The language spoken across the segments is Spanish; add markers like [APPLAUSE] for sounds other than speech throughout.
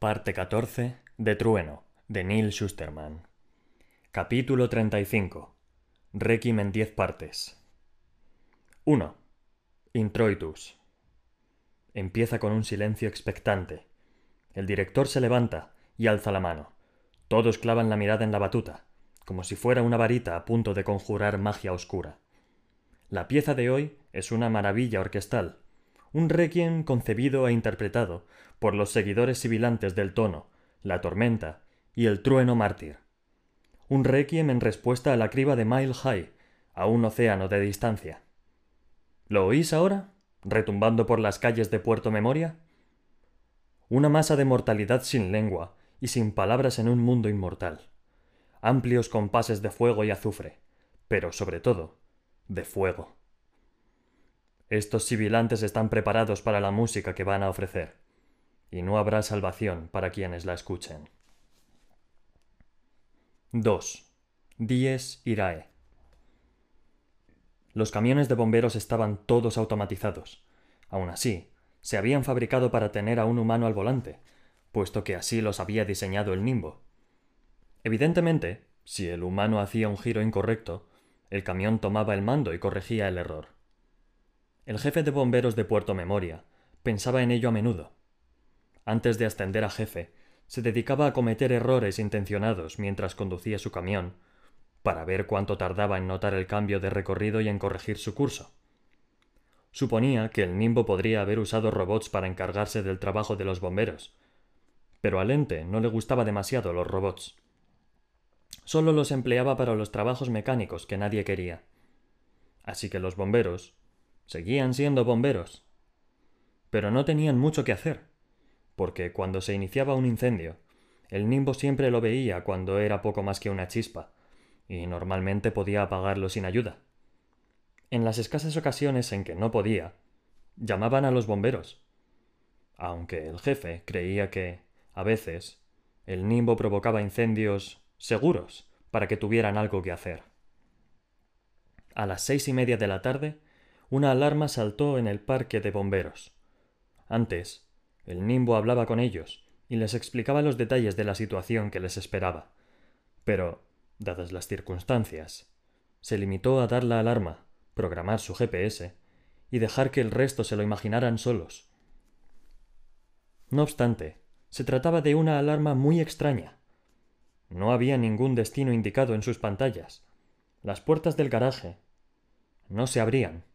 Parte 14 de Trueno, de Neil Schusterman. Capítulo 35. Requiem en 10 partes. 1. Introitus. Empieza con un silencio expectante. El director se levanta y alza la mano. Todos clavan la mirada en la batuta, como si fuera una varita a punto de conjurar magia oscura. La pieza de hoy es una maravilla orquestal, un requiem concebido e interpretado por los seguidores sibilantes del tono, la tormenta y el trueno mártir. Un requiem en respuesta a la criba de Mile High, a un océano de distancia. ¿Lo oís ahora? retumbando por las calles de Puerto Memoria? Una masa de mortalidad sin lengua y sin palabras en un mundo inmortal. Amplios compases de fuego y azufre, pero sobre todo, de fuego. Estos sibilantes están preparados para la música que van a ofrecer, y no habrá salvación para quienes la escuchen. 2. Dies Irae. Los camiones de bomberos estaban todos automatizados. Aun así, se habían fabricado para tener a un humano al volante, puesto que así los había diseñado el nimbo. Evidentemente, si el humano hacía un giro incorrecto, el camión tomaba el mando y corregía el error. El jefe de bomberos de Puerto Memoria pensaba en ello a menudo. Antes de ascender a jefe, se dedicaba a cometer errores intencionados mientras conducía su camión, para ver cuánto tardaba en notar el cambio de recorrido y en corregir su curso. Suponía que el Nimbo podría haber usado robots para encargarse del trabajo de los bomberos, pero al ente no le gustaba demasiado los robots. Solo los empleaba para los trabajos mecánicos que nadie quería. Así que los bomberos Seguían siendo bomberos. Pero no tenían mucho que hacer, porque cuando se iniciaba un incendio, el nimbo siempre lo veía cuando era poco más que una chispa, y normalmente podía apagarlo sin ayuda. En las escasas ocasiones en que no podía, llamaban a los bomberos, aunque el jefe creía que, a veces, el nimbo provocaba incendios seguros para que tuvieran algo que hacer. A las seis y media de la tarde, una alarma saltó en el parque de bomberos. Antes, el nimbo hablaba con ellos y les explicaba los detalles de la situación que les esperaba. Pero, dadas las circunstancias, se limitó a dar la alarma, programar su GPS y dejar que el resto se lo imaginaran solos. No obstante, se trataba de una alarma muy extraña. No había ningún destino indicado en sus pantallas. Las puertas del garaje no se abrían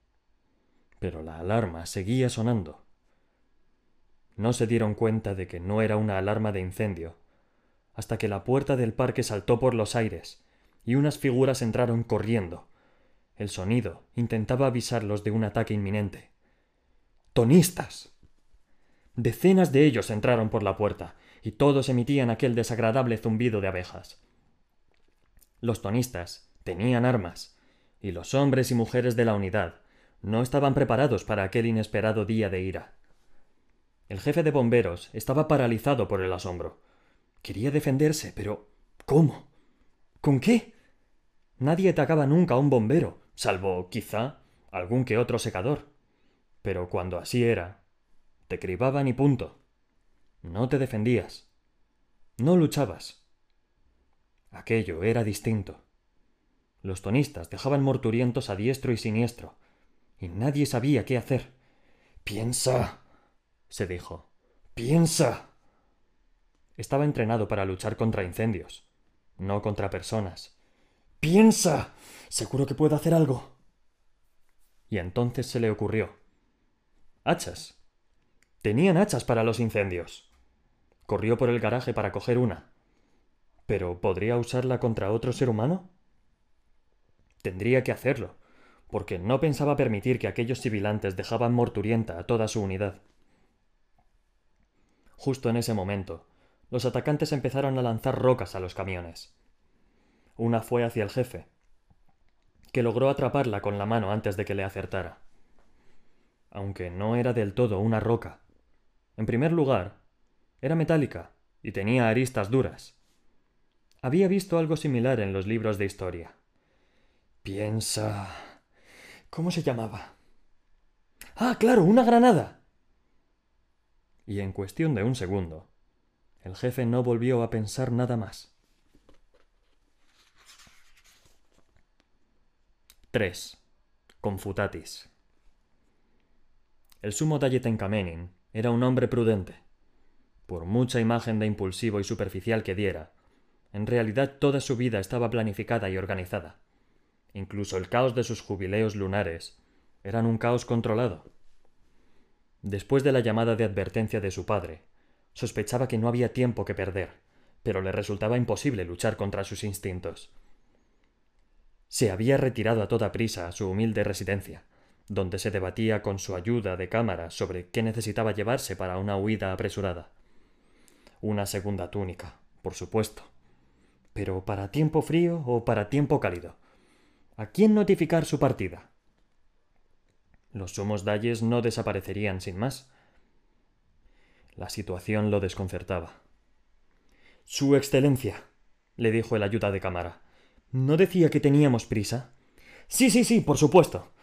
pero la alarma seguía sonando. No se dieron cuenta de que no era una alarma de incendio, hasta que la puerta del parque saltó por los aires, y unas figuras entraron corriendo. El sonido intentaba avisarlos de un ataque inminente. ¡Tonistas! Decenas de ellos entraron por la puerta, y todos emitían aquel desagradable zumbido de abejas. Los tonistas tenían armas, y los hombres y mujeres de la unidad no estaban preparados para aquel inesperado día de ira. El jefe de bomberos estaba paralizado por el asombro. Quería defenderse, pero ¿cómo? ¿Con qué? Nadie atacaba nunca a un bombero, salvo, quizá, algún que otro secador. Pero cuando así era, te cribaban y punto. No te defendías. No luchabas. Aquello era distinto. Los tonistas dejaban morturientos a diestro y siniestro, y nadie sabía qué hacer. Piensa, se dijo. Piensa. Estaba entrenado para luchar contra incendios, no contra personas. Piensa. Seguro que puedo hacer algo. Y entonces se le ocurrió. Hachas. Tenían hachas para los incendios. Corrió por el garaje para coger una. ¿Pero podría usarla contra otro ser humano? Tendría que hacerlo, porque no pensaba permitir que aquellos sibilantes dejaban morturienta a toda su unidad. Justo en ese momento, los atacantes empezaron a lanzar rocas a los camiones. Una fue hacia el jefe, que logró atraparla con la mano antes de que le acertara. Aunque no era del todo una roca. En primer lugar, era metálica y tenía aristas duras. Había visto algo similar en los libros de historia. Piensa, ¿Cómo se llamaba? Ah, claro, una granada. Y en cuestión de un segundo, El jefe no volvió a pensar nada más. 3. Confutatis. El sumo Tencamenin era un hombre prudente. Por mucha imagen de impulsivo y superficial que diera, en realidad toda su vida estaba planificada y organizada. Incluso el caos de sus jubileos lunares eran un caos controlado. Después de la llamada de advertencia de su padre, sospechaba que no había tiempo que perder, pero le resultaba imposible luchar contra sus instintos. Se había retirado a toda prisa a su humilde residencia, donde se debatía con su ayuda de cámara sobre qué necesitaba llevarse para una huida apresurada. Una segunda túnica, por supuesto. Pero ¿para tiempo frío o para tiempo cálido? ¿A quién notificar su partida? Los sumos dalles no desaparecerían sin más. La situación lo desconcertaba. Su Excelencia, le dijo el ayuda de cámara. ¿No decía que teníamos prisa? Sí, sí, sí, por supuesto.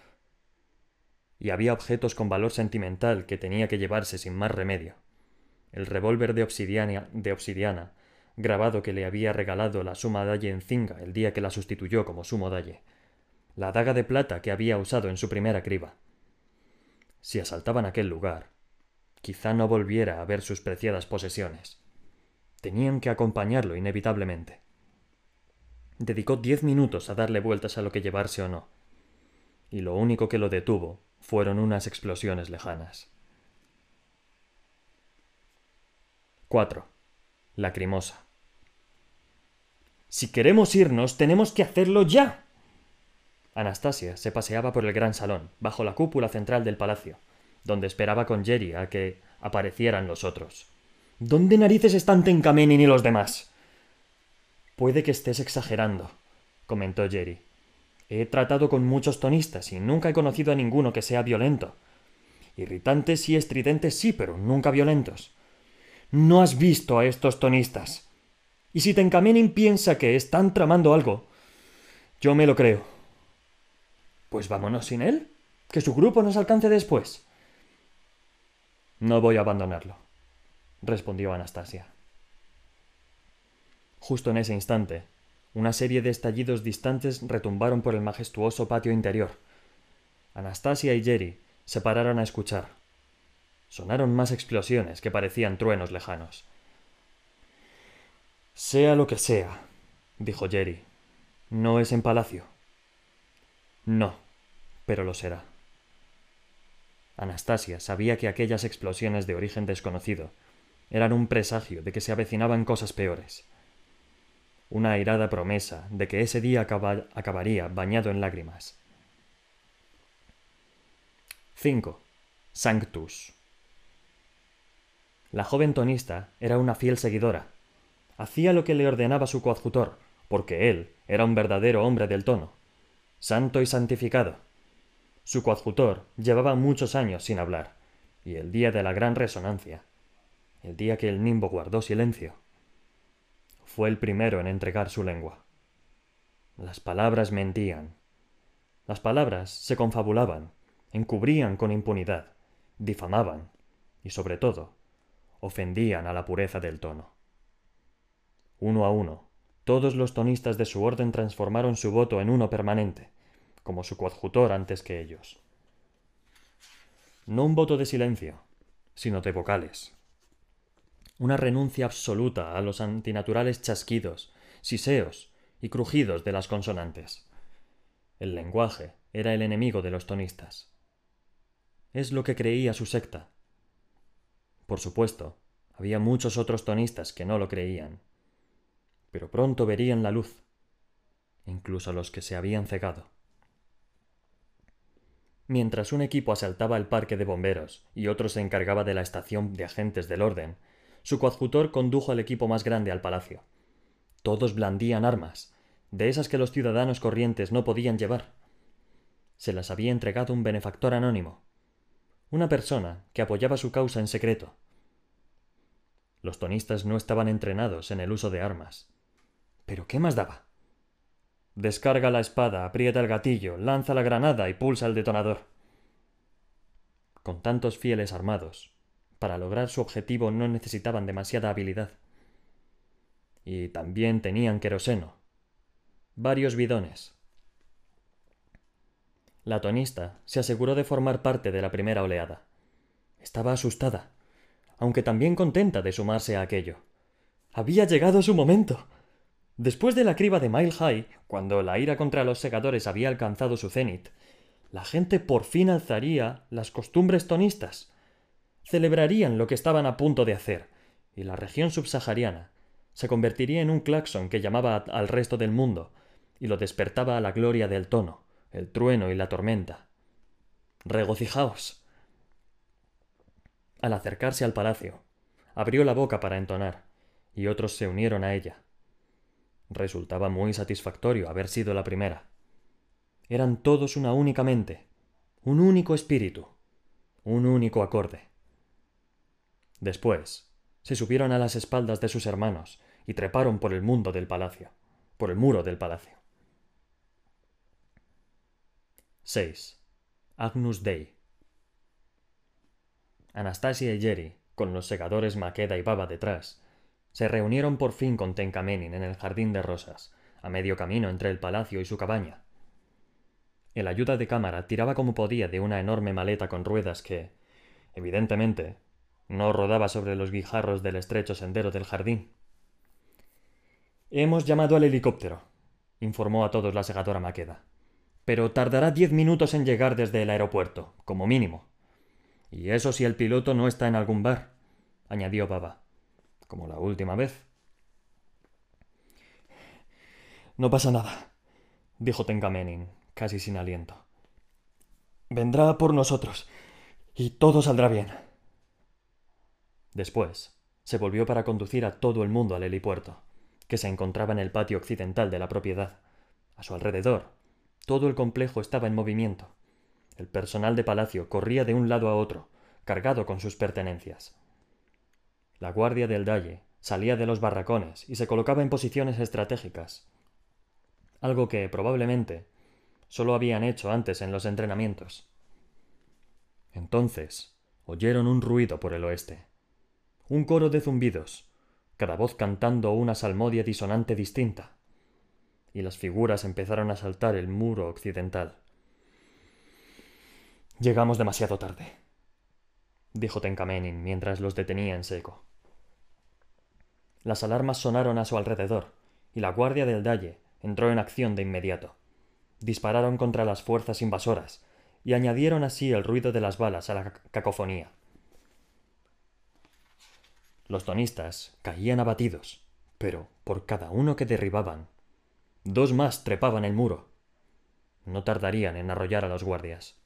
Y había objetos con valor sentimental que tenía que llevarse sin más remedio. El revólver de obsidiana, de obsidiana, grabado que le había regalado la suma dalle en Zinga el día que la sustituyó como sumo dalle, la daga de plata que había usado en su primera criba. Si asaltaban aquel lugar, quizá no volviera a ver sus preciadas posesiones. Tenían que acompañarlo inevitablemente. Dedicó diez minutos a darle vueltas a lo que llevarse o no, y lo único que lo detuvo fueron unas explosiones lejanas. 4. Lacrimosa. Si queremos irnos, tenemos que hacerlo ya. Anastasia se paseaba por el gran salón, bajo la cúpula central del palacio, donde esperaba con Jerry a que aparecieran los otros. ¿Dónde narices están Tencamenin y los demás? Puede que estés exagerando, comentó Jerry. He tratado con muchos tonistas y nunca he conocido a ninguno que sea violento. Irritantes y estridentes sí, pero nunca violentos. No has visto a estos tonistas. Y si Tencamenin piensa que están tramando algo, yo me lo creo. Pues vámonos sin él. Que su grupo nos alcance después. No voy a abandonarlo, respondió Anastasia. Justo en ese instante, una serie de estallidos distantes retumbaron por el majestuoso patio interior. Anastasia y Jerry se pararon a escuchar. Sonaron más explosiones que parecían truenos lejanos. Sea lo que sea, dijo Jerry, no es en palacio. No, pero lo será. Anastasia sabía que aquellas explosiones de origen desconocido eran un presagio de que se avecinaban cosas peores. Una airada promesa de que ese día acabaría bañado en lágrimas. 5. Sanctus. La joven tonista era una fiel seguidora. Hacía lo que le ordenaba su coadjutor, porque él era un verdadero hombre del tono santo y santificado. Su coadjutor llevaba muchos años sin hablar, y el día de la gran resonancia, el día que el nimbo guardó silencio, fue el primero en entregar su lengua. Las palabras mentían. Las palabras se confabulaban, encubrían con impunidad, difamaban y, sobre todo, ofendían a la pureza del tono. Uno a uno, todos los tonistas de su orden transformaron su voto en uno permanente, como su coadjutor antes que ellos. No un voto de silencio, sino de vocales. Una renuncia absoluta a los antinaturales chasquidos, siseos y crujidos de las consonantes. El lenguaje era el enemigo de los tonistas. Es lo que creía su secta. Por supuesto, había muchos otros tonistas que no lo creían pero pronto verían la luz, incluso los que se habían cegado. Mientras un equipo asaltaba el parque de bomberos y otro se encargaba de la estación de agentes del orden, su coadjutor condujo al equipo más grande al palacio. Todos blandían armas, de esas que los ciudadanos corrientes no podían llevar. Se las había entregado un benefactor anónimo, una persona que apoyaba su causa en secreto. Los tonistas no estaban entrenados en el uso de armas, pero ¿qué más daba? Descarga la espada, aprieta el gatillo, lanza la granada y pulsa el detonador. Con tantos fieles armados, para lograr su objetivo no necesitaban demasiada habilidad. y también tenían queroseno. Varios bidones. La tonista se aseguró de formar parte de la primera oleada. Estaba asustada, aunque también contenta de sumarse a aquello. Había llegado su momento. Después de la criba de Mile High, cuando la ira contra los segadores había alcanzado su cenit, la gente por fin alzaría las costumbres tonistas. Celebrarían lo que estaban a punto de hacer, y la región subsahariana se convertiría en un claxon que llamaba al resto del mundo y lo despertaba a la gloria del tono, el trueno y la tormenta. Regocijaos. Al acercarse al palacio, abrió la boca para entonar, y otros se unieron a ella. Resultaba muy satisfactorio haber sido la primera. Eran todos una única mente, un único espíritu, un único acorde. Después, se subieron a las espaldas de sus hermanos y treparon por el mundo del palacio, por el muro del palacio. 6. Agnus Dei. Anastasia y Jerry, con los segadores Maqueda y Baba detrás, se reunieron por fin con Tencamenin en el jardín de rosas, a medio camino entre el palacio y su cabaña. El ayuda de cámara tiraba como podía de una enorme maleta con ruedas que, evidentemente, no rodaba sobre los guijarros del estrecho sendero del jardín. Hemos llamado al helicóptero, informó a todos la segadora Maqueda. Pero tardará diez minutos en llegar desde el aeropuerto, como mínimo. Y eso si el piloto no está en algún bar, añadió Baba como la última vez. No pasa nada, dijo Tenkamenin, casi sin aliento. Vendrá por nosotros, y todo saldrá bien. Después, se volvió para conducir a todo el mundo al helipuerto, que se encontraba en el patio occidental de la propiedad. A su alrededor, todo el complejo estaba en movimiento. El personal de palacio corría de un lado a otro, cargado con sus pertenencias. La guardia del Dalle salía de los barracones y se colocaba en posiciones estratégicas, algo que probablemente solo habían hecho antes en los entrenamientos. Entonces oyeron un ruido por el oeste, un coro de zumbidos, cada voz cantando una salmodia disonante distinta, y las figuras empezaron a saltar el muro occidental. Llegamos demasiado tarde, dijo Tenkamenin mientras los detenía en seco. Las alarmas sonaron a su alrededor, y la guardia del Dalle entró en acción de inmediato. Dispararon contra las fuerzas invasoras, y añadieron así el ruido de las balas a la cacofonía. Los tonistas caían abatidos, pero por cada uno que derribaban, dos más trepaban el muro. No tardarían en arrollar a los guardias.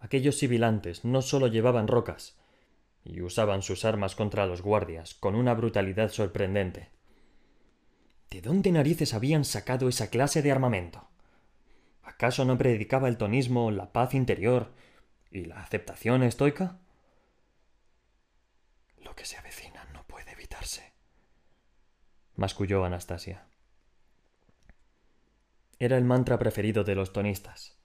Aquellos sibilantes no solo llevaban rocas, y usaban sus armas contra los guardias con una brutalidad sorprendente. ¿De dónde narices habían sacado esa clase de armamento? ¿Acaso no predicaba el tonismo la paz interior y la aceptación estoica? Lo que se avecina no puede evitarse, masculló Anastasia. Era el mantra preferido de los tonistas.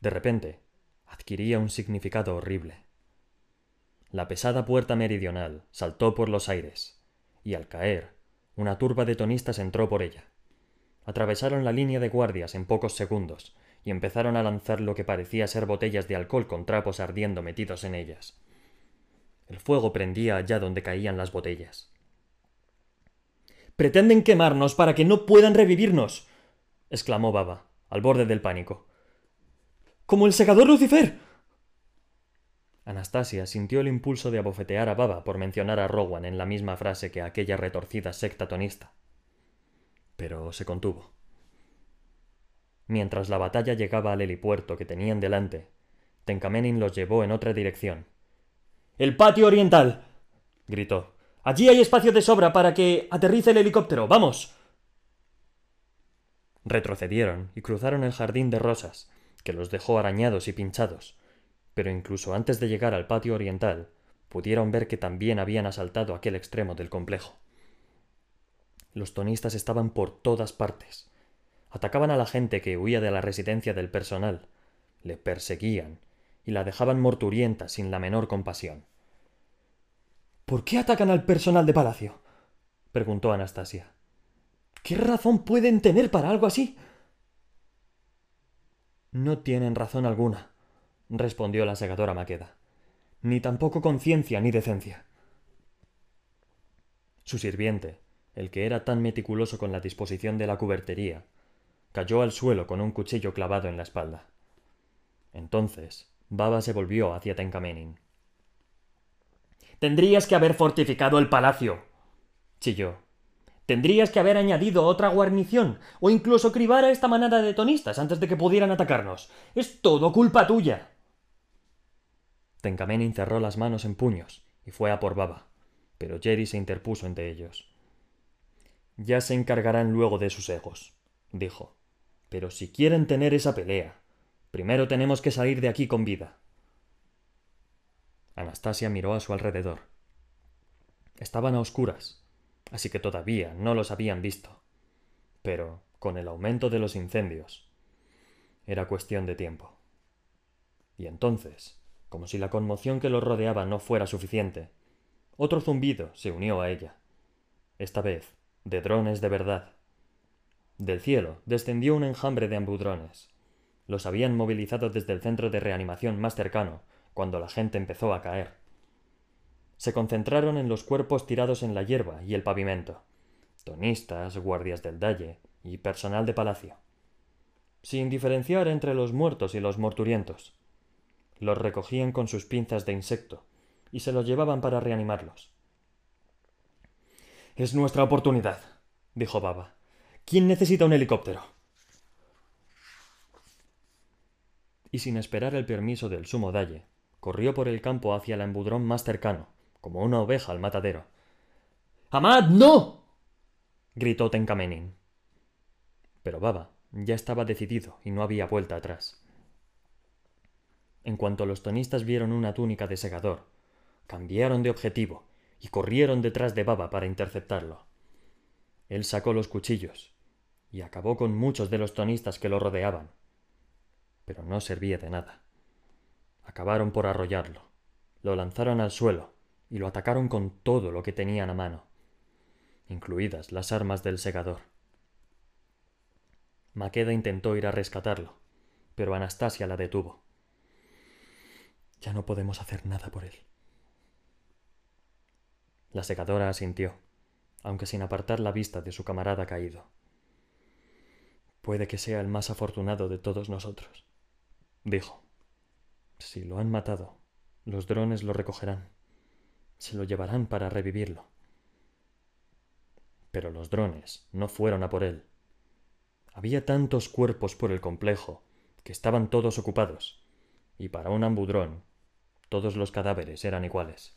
De repente, adquiría un significado horrible. La pesada puerta meridional saltó por los aires, y al caer, una turba de tonistas entró por ella. Atravesaron la línea de guardias en pocos segundos, y empezaron a lanzar lo que parecía ser botellas de alcohol con trapos ardiendo metidos en ellas. El fuego prendía allá donde caían las botellas. Pretenden quemarnos para que no puedan revivirnos. exclamó Baba, al borde del pánico. Como el segador Lucifer. Anastasia sintió el impulso de abofetear a Baba por mencionar a Rowan en la misma frase que aquella retorcida secta tonista. Pero se contuvo. Mientras la batalla llegaba al helipuerto que tenían delante, Tenkamenin los llevó en otra dirección. ¡El patio oriental! gritó. Allí hay espacio de sobra para que aterrice el helicóptero. ¡Vamos! Retrocedieron y cruzaron el jardín de rosas, que los dejó arañados y pinchados, pero incluso antes de llegar al patio oriental, pudieron ver que también habían asaltado aquel extremo del complejo. Los tonistas estaban por todas partes. Atacaban a la gente que huía de la residencia del personal, le perseguían y la dejaban morturienta sin la menor compasión. ¿Por qué atacan al personal de palacio? preguntó Anastasia. ¿Qué razón pueden tener para algo así? No tienen razón alguna, respondió la segadora Maqueda. Ni tampoco conciencia ni decencia. Su sirviente, el que era tan meticuloso con la disposición de la cubertería, cayó al suelo con un cuchillo clavado en la espalda. Entonces, Baba se volvió hacia Tencamenin. Tendrías que haber fortificado el palacio, chilló. Tendrías que haber añadido otra guarnición, o incluso cribar a esta manada de tonistas antes de que pudieran atacarnos. Es todo culpa tuya. Tencamenin cerró las manos en puños y fue a por Baba, pero Jerry se interpuso entre ellos. Ya se encargarán luego de sus egos, dijo. Pero si quieren tener esa pelea, primero tenemos que salir de aquí con vida. Anastasia miró a su alrededor. Estaban a oscuras, así que todavía no los habían visto. Pero, con el aumento de los incendios, era cuestión de tiempo. Y entonces, como si la conmoción que los rodeaba no fuera suficiente, otro zumbido se unió a ella. Esta vez, de drones de verdad. Del cielo descendió un enjambre de ambudrones. Los habían movilizado desde el centro de reanimación más cercano, cuando la gente empezó a caer. Se concentraron en los cuerpos tirados en la hierba y el pavimento, tonistas, guardias del dalle y personal de palacio, sin diferenciar entre los muertos y los morturientos. Los recogían con sus pinzas de insecto y se los llevaban para reanimarlos. Es nuestra oportunidad, dijo Baba. ¿Quién necesita un helicóptero? Y sin esperar el permiso del sumo dalle, corrió por el campo hacia el embudrón más cercano, como una oveja al matadero. ¡Amad, no! gritó Tencamenin. Pero Baba ya estaba decidido y no había vuelta atrás. En cuanto los tonistas vieron una túnica de segador, cambiaron de objetivo y corrieron detrás de Baba para interceptarlo. Él sacó los cuchillos y acabó con muchos de los tonistas que lo rodeaban. Pero no servía de nada. Acabaron por arrollarlo, lo lanzaron al suelo y lo atacaron con todo lo que tenían a mano, incluidas las armas del segador. Maqueda intentó ir a rescatarlo, pero Anastasia la detuvo. Ya no podemos hacer nada por él. La secadora asintió, aunque sin apartar la vista de su camarada caído. Puede que sea el más afortunado de todos nosotros, dijo. Si lo han matado, los drones lo recogerán. Se lo llevarán para revivirlo. Pero los drones no fueron a por él. Había tantos cuerpos por el complejo que estaban todos ocupados, y para un ambudrón todos los cadáveres eran iguales.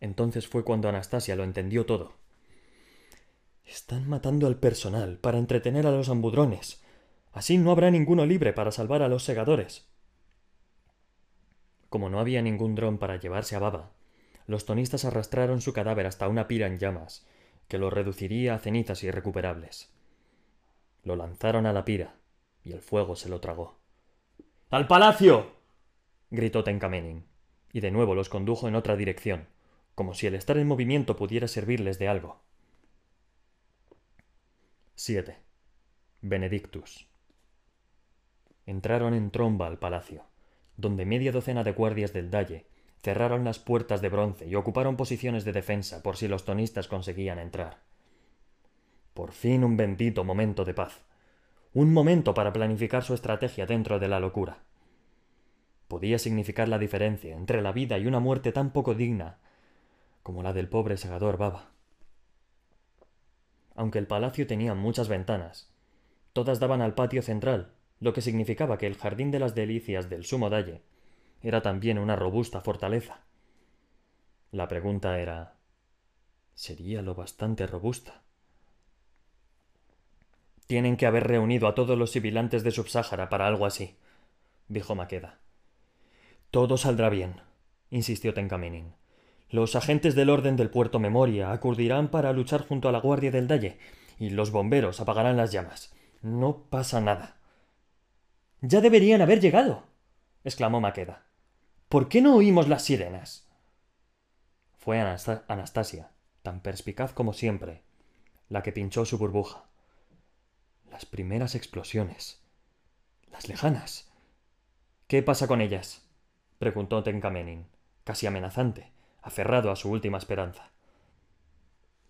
Entonces fue cuando Anastasia lo entendió todo. Están matando al personal para entretener a los ambudrones. Así no habrá ninguno libre para salvar a los segadores. Como no había ningún dron para llevarse a Baba, los tonistas arrastraron su cadáver hasta una pira en llamas, que lo reduciría a cenizas irrecuperables. Lo lanzaron a la pira, y el fuego se lo tragó. ¡Al palacio! Gritó Tencamenin, y de nuevo los condujo en otra dirección, como si el estar en movimiento pudiera servirles de algo. 7. Benedictus. Entraron en tromba al palacio, donde media docena de guardias del Dalle cerraron las puertas de bronce y ocuparon posiciones de defensa por si los tonistas conseguían entrar. Por fin un bendito momento de paz. Un momento para planificar su estrategia dentro de la locura. Podía significar la diferencia entre la vida y una muerte tan poco digna como la del pobre segador Baba. Aunque el palacio tenía muchas ventanas, todas daban al patio central, lo que significaba que el jardín de las delicias del sumo dalle era también una robusta fortaleza. La pregunta era ¿sería lo bastante robusta? Tienen que haber reunido a todos los sibilantes de Subsáhara para algo así, dijo Maqueda. Todo saldrá bien, insistió Tencaminin. Los agentes del orden del puerto Memoria acudirán para luchar junto a la guardia del Dalle, y los bomberos apagarán las llamas. No pasa nada. Ya deberían haber llegado, exclamó Maqueda. ¿Por qué no oímos las sirenas? Fue Anastasia tan perspicaz como siempre, la que pinchó su burbuja. Las primeras explosiones. Las lejanas. ¿Qué pasa con ellas? Preguntó Tenkamenin, casi amenazante, aferrado a su última esperanza.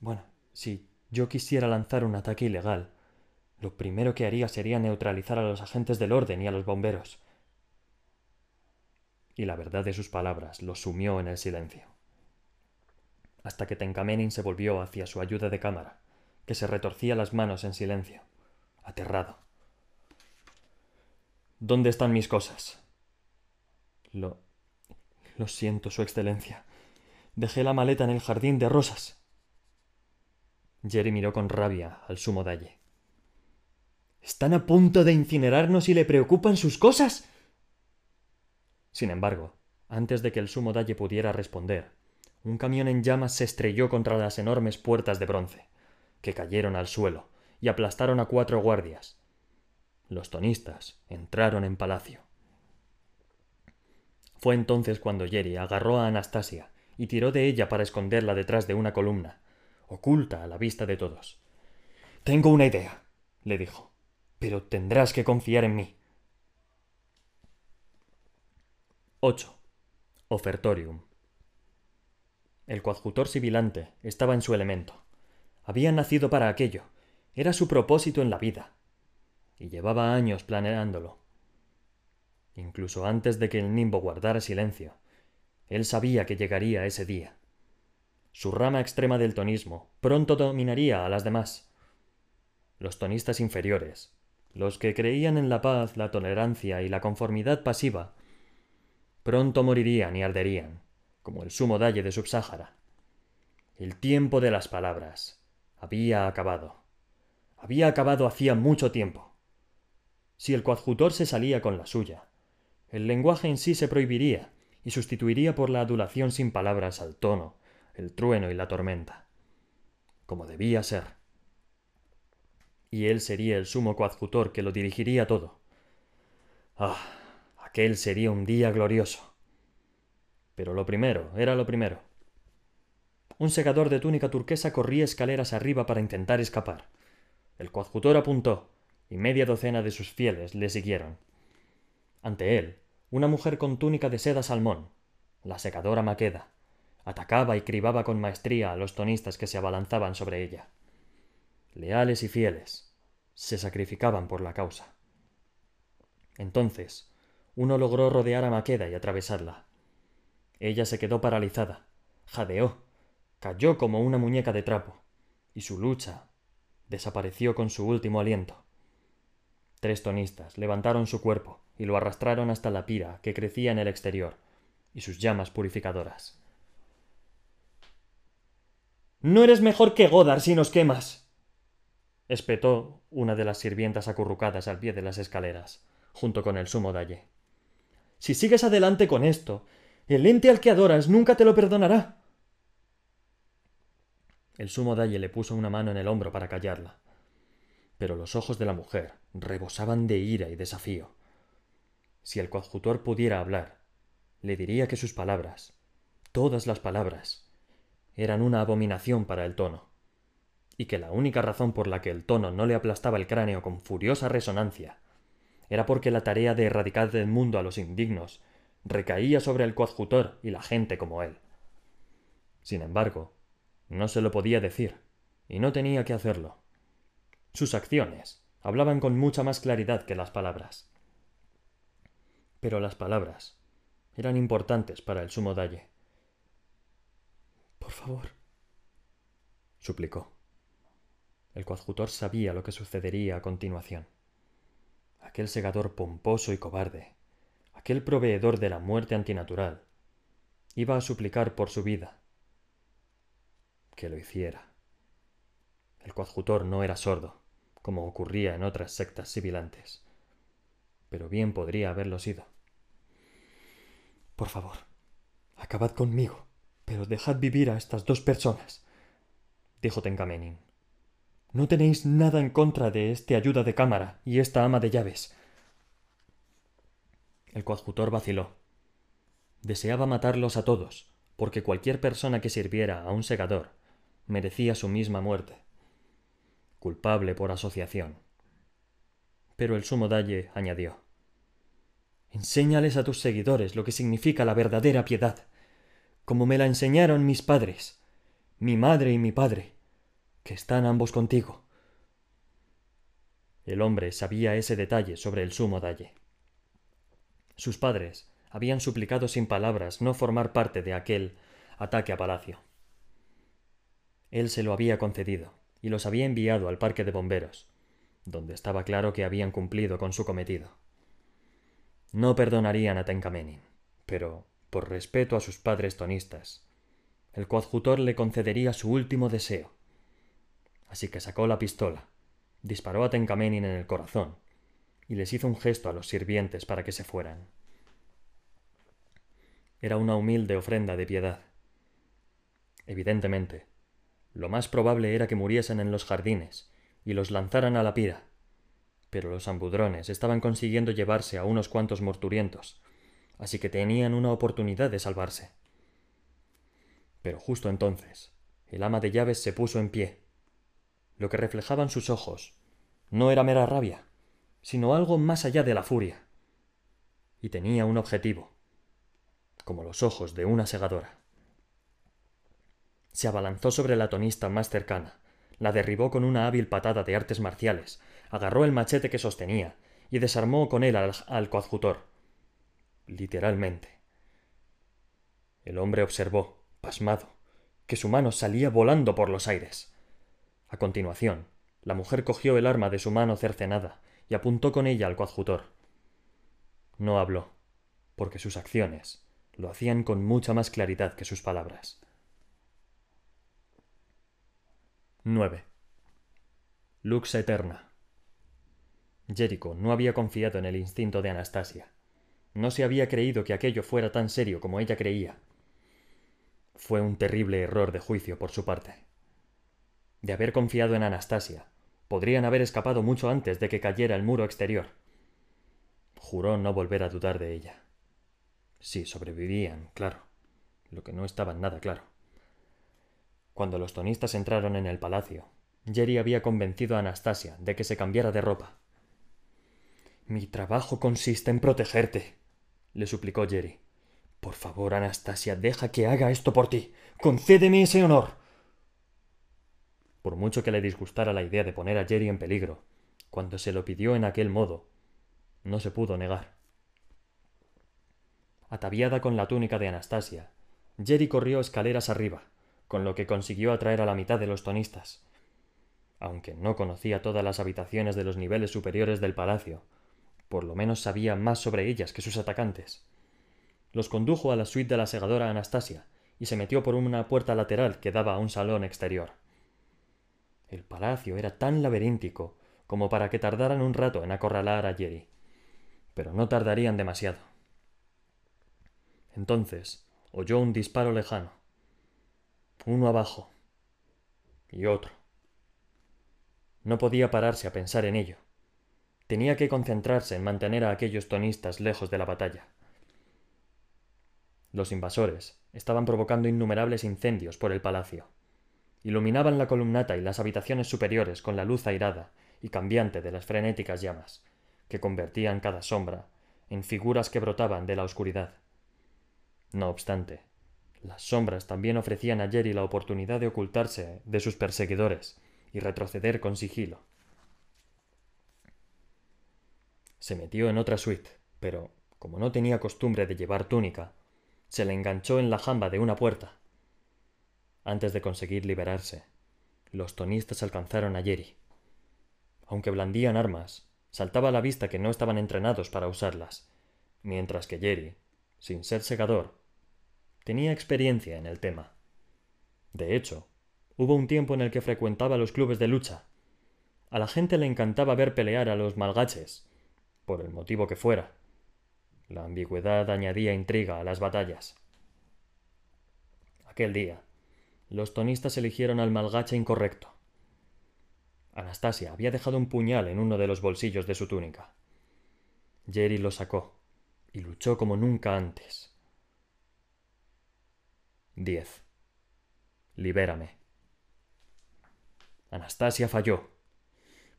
Bueno, si yo quisiera lanzar un ataque ilegal, lo primero que haría sería neutralizar a los agentes del orden y a los bomberos. Y la verdad de sus palabras lo sumió en el silencio. Hasta que Tenkamenin se volvió hacia su ayuda de cámara, que se retorcía las manos en silencio, aterrado. ¿Dónde están mis cosas? Lo. Lo siento, Su Excelencia. Dejé la maleta en el jardín de rosas. Jerry miró con rabia al sumo dalle. ¿Están a punto de incinerarnos y le preocupan sus cosas? Sin embargo, antes de que el sumo dalle pudiera responder, un camión en llamas se estrelló contra las enormes puertas de bronce, que cayeron al suelo y aplastaron a cuatro guardias. Los tonistas entraron en palacio. Fue entonces cuando Jerry agarró a Anastasia y tiró de ella para esconderla detrás de una columna, oculta a la vista de todos. Tengo una idea, le dijo, pero tendrás que confiar en mí. 8. Ofertorium. El coadjutor sibilante estaba en su elemento. Había nacido para aquello. Era su propósito en la vida. Y llevaba años planeándolo. Incluso antes de que el nimbo guardara silencio, él sabía que llegaría ese día. Su rama extrema del tonismo pronto dominaría a las demás. Los tonistas inferiores, los que creían en la paz, la tolerancia y la conformidad pasiva, pronto morirían y arderían, como el sumo dalle de Subsáhara. El tiempo de las palabras había acabado. Había acabado hacía mucho tiempo. Si el coadjutor se salía con la suya, el lenguaje en sí se prohibiría y sustituiría por la adulación sin palabras al tono, el trueno y la tormenta, como debía ser. Y él sería el sumo coadjutor que lo dirigiría todo. Ah, aquel sería un día glorioso. Pero lo primero era lo primero. Un segador de túnica turquesa corría escaleras arriba para intentar escapar. El coadjutor apuntó, y media docena de sus fieles le siguieron. Ante él, una mujer con túnica de seda salmón, la secadora Maqueda, atacaba y cribaba con maestría a los tonistas que se abalanzaban sobre ella. Leales y fieles, se sacrificaban por la causa. Entonces, uno logró rodear a Maqueda y atravesarla. Ella se quedó paralizada, jadeó, cayó como una muñeca de trapo, y su lucha desapareció con su último aliento. Tres tonistas levantaron su cuerpo y lo arrastraron hasta la pira que crecía en el exterior y sus llamas purificadoras. No eres mejor que Godard si nos quemas. espetó una de las sirvientas acurrucadas al pie de las escaleras, junto con el sumo dalle. Si sigues adelante con esto, el ente al que adoras nunca te lo perdonará. El sumo dalle le puso una mano en el hombro para callarla. Pero los ojos de la mujer rebosaban de ira y desafío. Si el coadjutor pudiera hablar, le diría que sus palabras, todas las palabras, eran una abominación para el tono, y que la única razón por la que el tono no le aplastaba el cráneo con furiosa resonancia era porque la tarea de erradicar del mundo a los indignos recaía sobre el coadjutor y la gente como él. Sin embargo, no se lo podía decir, y no tenía que hacerlo. Sus acciones hablaban con mucha más claridad que las palabras. Pero las palabras eran importantes para el sumo dalle. Por favor, suplicó. El coadjutor sabía lo que sucedería a continuación. Aquel segador pomposo y cobarde, aquel proveedor de la muerte antinatural, iba a suplicar por su vida. Que lo hiciera. El coadjutor no era sordo, como ocurría en otras sectas sibilantes, pero bien podría haberlo sido. Por favor, acabad conmigo, pero dejad vivir a estas dos personas, dijo Tenkamenin. No tenéis nada en contra de este ayuda de cámara y esta ama de llaves. El coadjutor vaciló. Deseaba matarlos a todos, porque cualquier persona que sirviera a un segador merecía su misma muerte. Culpable por asociación. Pero el sumo Dalle añadió Enséñales a tus seguidores lo que significa la verdadera piedad, como me la enseñaron mis padres, mi madre y mi padre, que están ambos contigo. El hombre sabía ese detalle sobre el sumo Dalle. Sus padres habían suplicado sin palabras no formar parte de aquel ataque a palacio. Él se lo había concedido y los había enviado al parque de bomberos, donde estaba claro que habían cumplido con su cometido. No perdonarían a Tencamenin, pero, por respeto a sus padres tonistas, el coadjutor le concedería su último deseo. Así que sacó la pistola, disparó a Tencamenin en el corazón y les hizo un gesto a los sirvientes para que se fueran. Era una humilde ofrenda de piedad. Evidentemente, lo más probable era que muriesen en los jardines y los lanzaran a la pira. Pero los ambudrones estaban consiguiendo llevarse a unos cuantos morturientos, así que tenían una oportunidad de salvarse. Pero justo entonces, el ama de llaves se puso en pie. Lo que reflejaban sus ojos no era mera rabia, sino algo más allá de la furia. Y tenía un objetivo, como los ojos de una segadora se abalanzó sobre la tonista más cercana, la derribó con una hábil patada de artes marciales, agarró el machete que sostenía y desarmó con él al, coadjutor. Literalmente. El hombre observó, pasmado, que su mano salía volando por los aires. A continuación, la mujer cogió el arma de su mano cercenada y apuntó con ella al coadjutor. No habló, porque sus acciones lo hacían con mucha más claridad que sus palabras. 9. Lux Eterna. Jericho no había confiado en el instinto de Anastasia. No se había creído que aquello fuera tan serio como ella creía. Fue un terrible error de juicio por su parte. De haber confiado en Anastasia, podrían haber escapado mucho antes de que cayera el muro exterior. Juró no volver a dudar de ella. Sí, sobrevivían, claro, lo que no estaba nada claro. Cuando los tonistas entraron en el palacio, Jerry había convencido a Anastasia de que se cambiara de ropa. Mi trabajo consiste en protegerte, le suplicó Jerry. Por favor, Anastasia, deja que haga esto por ti. Concédeme ese honor. Por mucho que le disgustara la idea de poner a Jerry en peligro, cuando se lo pidió en aquel modo, no se pudo negar. Ataviada con la túnica de Anastasia, Jerry corrió escaleras arriba, con lo que consiguió atraer a la mitad de los tonistas. Aunque no conocía todas las habitaciones de los niveles superiores del palacio, por lo menos sabía más sobre ellas que sus atacantes. Los condujo a la suite de la segadora Anastasia y se metió por una puerta lateral que daba a un salón exterior. El palacio era tan laberíntico como para que tardaran un rato en acorralar a Jerry, pero no tardarían demasiado. Entonces oyó un disparo lejano uno abajo y otro. No podía pararse a pensar en ello. Tenía que concentrarse en mantener a aquellos tonistas lejos de la batalla. Los invasores estaban provocando innumerables incendios por el palacio. Iluminaban la columnata y las habitaciones superiores con la luz airada y cambiante de las frenéticas llamas, que convertían cada sombra en figuras que brotaban de la oscuridad. No obstante, las sombras también ofrecían a Jerry la oportunidad de ocultarse de sus perseguidores y retroceder con sigilo. Se metió en otra suite, pero, como no tenía costumbre de llevar túnica, se le enganchó en la jamba de una puerta. Antes de conseguir liberarse, los tonistas alcanzaron a Jerry. Aunque blandían armas, saltaba a la vista que no estaban entrenados para usarlas, mientras que Jerry, sin ser segador, tenía experiencia en el tema. De hecho, hubo un tiempo en el que frecuentaba los clubes de lucha. A la gente le encantaba ver pelear a los malgaches, por el motivo que fuera. La ambigüedad añadía intriga a las batallas. Aquel día, los tonistas eligieron al malgache incorrecto. Anastasia había dejado un puñal en uno de los bolsillos de su túnica. Jerry lo sacó y luchó como nunca antes. 10. Libérame. Anastasia falló.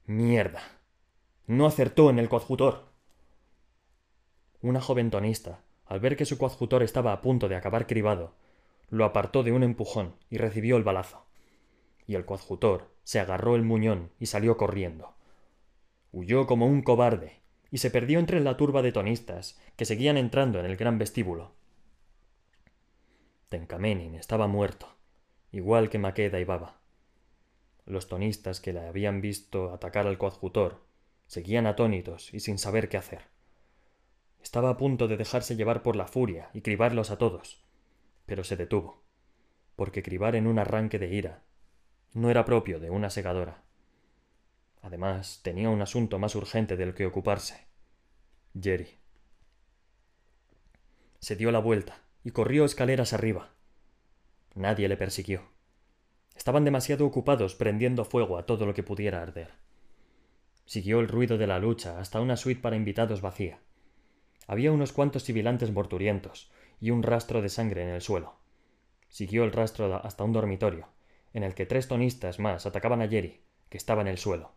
Mierda. No acertó en el coadjutor. Una joven tonista, al ver que su coadjutor estaba a punto de acabar cribado, lo apartó de un empujón y recibió el balazo. Y el coadjutor se agarró el muñón y salió corriendo. Huyó como un cobarde y se perdió entre la turba de tonistas que seguían entrando en el gran vestíbulo. Tencamenin estaba muerto, igual que Maqueda y Baba. Los tonistas que le habían visto atacar al coadjutor seguían atónitos y sin saber qué hacer. Estaba a punto de dejarse llevar por la furia y cribarlos a todos, pero se detuvo, porque cribar en un arranque de ira no era propio de una segadora. Además, tenía un asunto más urgente del que ocuparse. Jerry. Se dio la vuelta y corrió escaleras arriba. Nadie le persiguió. Estaban demasiado ocupados prendiendo fuego a todo lo que pudiera arder. Siguió el ruido de la lucha hasta una suite para invitados vacía. Había unos cuantos sibilantes morturientos y un rastro de sangre en el suelo. Siguió el rastro hasta un dormitorio, en el que tres tonistas más atacaban a Jerry, que estaba en el suelo,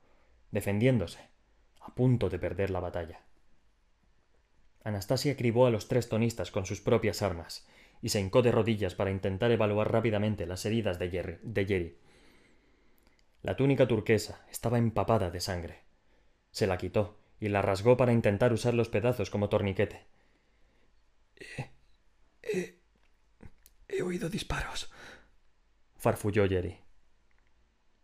defendiéndose, a punto de perder la batalla. Anastasia cribó a los tres tonistas con sus propias armas y se hincó de rodillas para intentar evaluar rápidamente las heridas de Jerry. De Jerry. La túnica turquesa estaba empapada de sangre. Se la quitó y la rasgó para intentar usar los pedazos como torniquete. He, he, oído disparos. farfulló Jerry.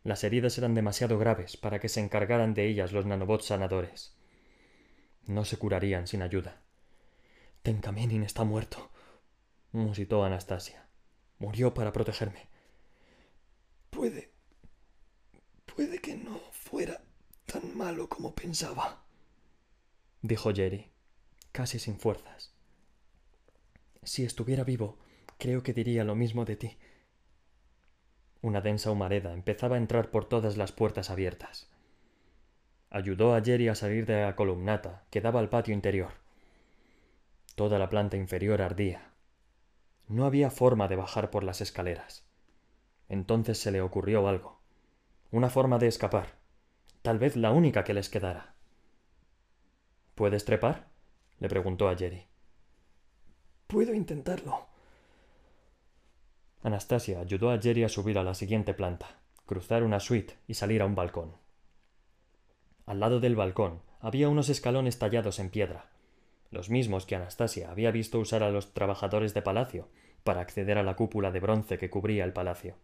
Las heridas eran demasiado graves para que se encargaran de ellas los nanobots sanadores. No se curarían sin ayuda. Tenkamenin está muerto, musitó Anastasia. Murió para protegerme. Puede. puede que no fuera tan malo como pensaba, dijo Jerry, casi sin fuerzas. Si estuviera vivo, creo que diría lo mismo de ti. Una densa humareda empezaba a entrar por todas las puertas abiertas. Ayudó a Jerry a salir de la columnata que daba al patio interior. Toda la planta inferior ardía. No había forma de bajar por las escaleras. Entonces se le ocurrió algo. Una forma de escapar. Tal vez la única que les quedara. ¿Puedes trepar? le preguntó a Jerry. Puedo intentarlo. Anastasia ayudó a Jerry a subir a la siguiente planta, cruzar una suite y salir a un balcón. Al lado del balcón había unos escalones tallados en piedra, los mismos que Anastasia había visto usar a los trabajadores de palacio para acceder a la cúpula de bronce que cubría el palacio.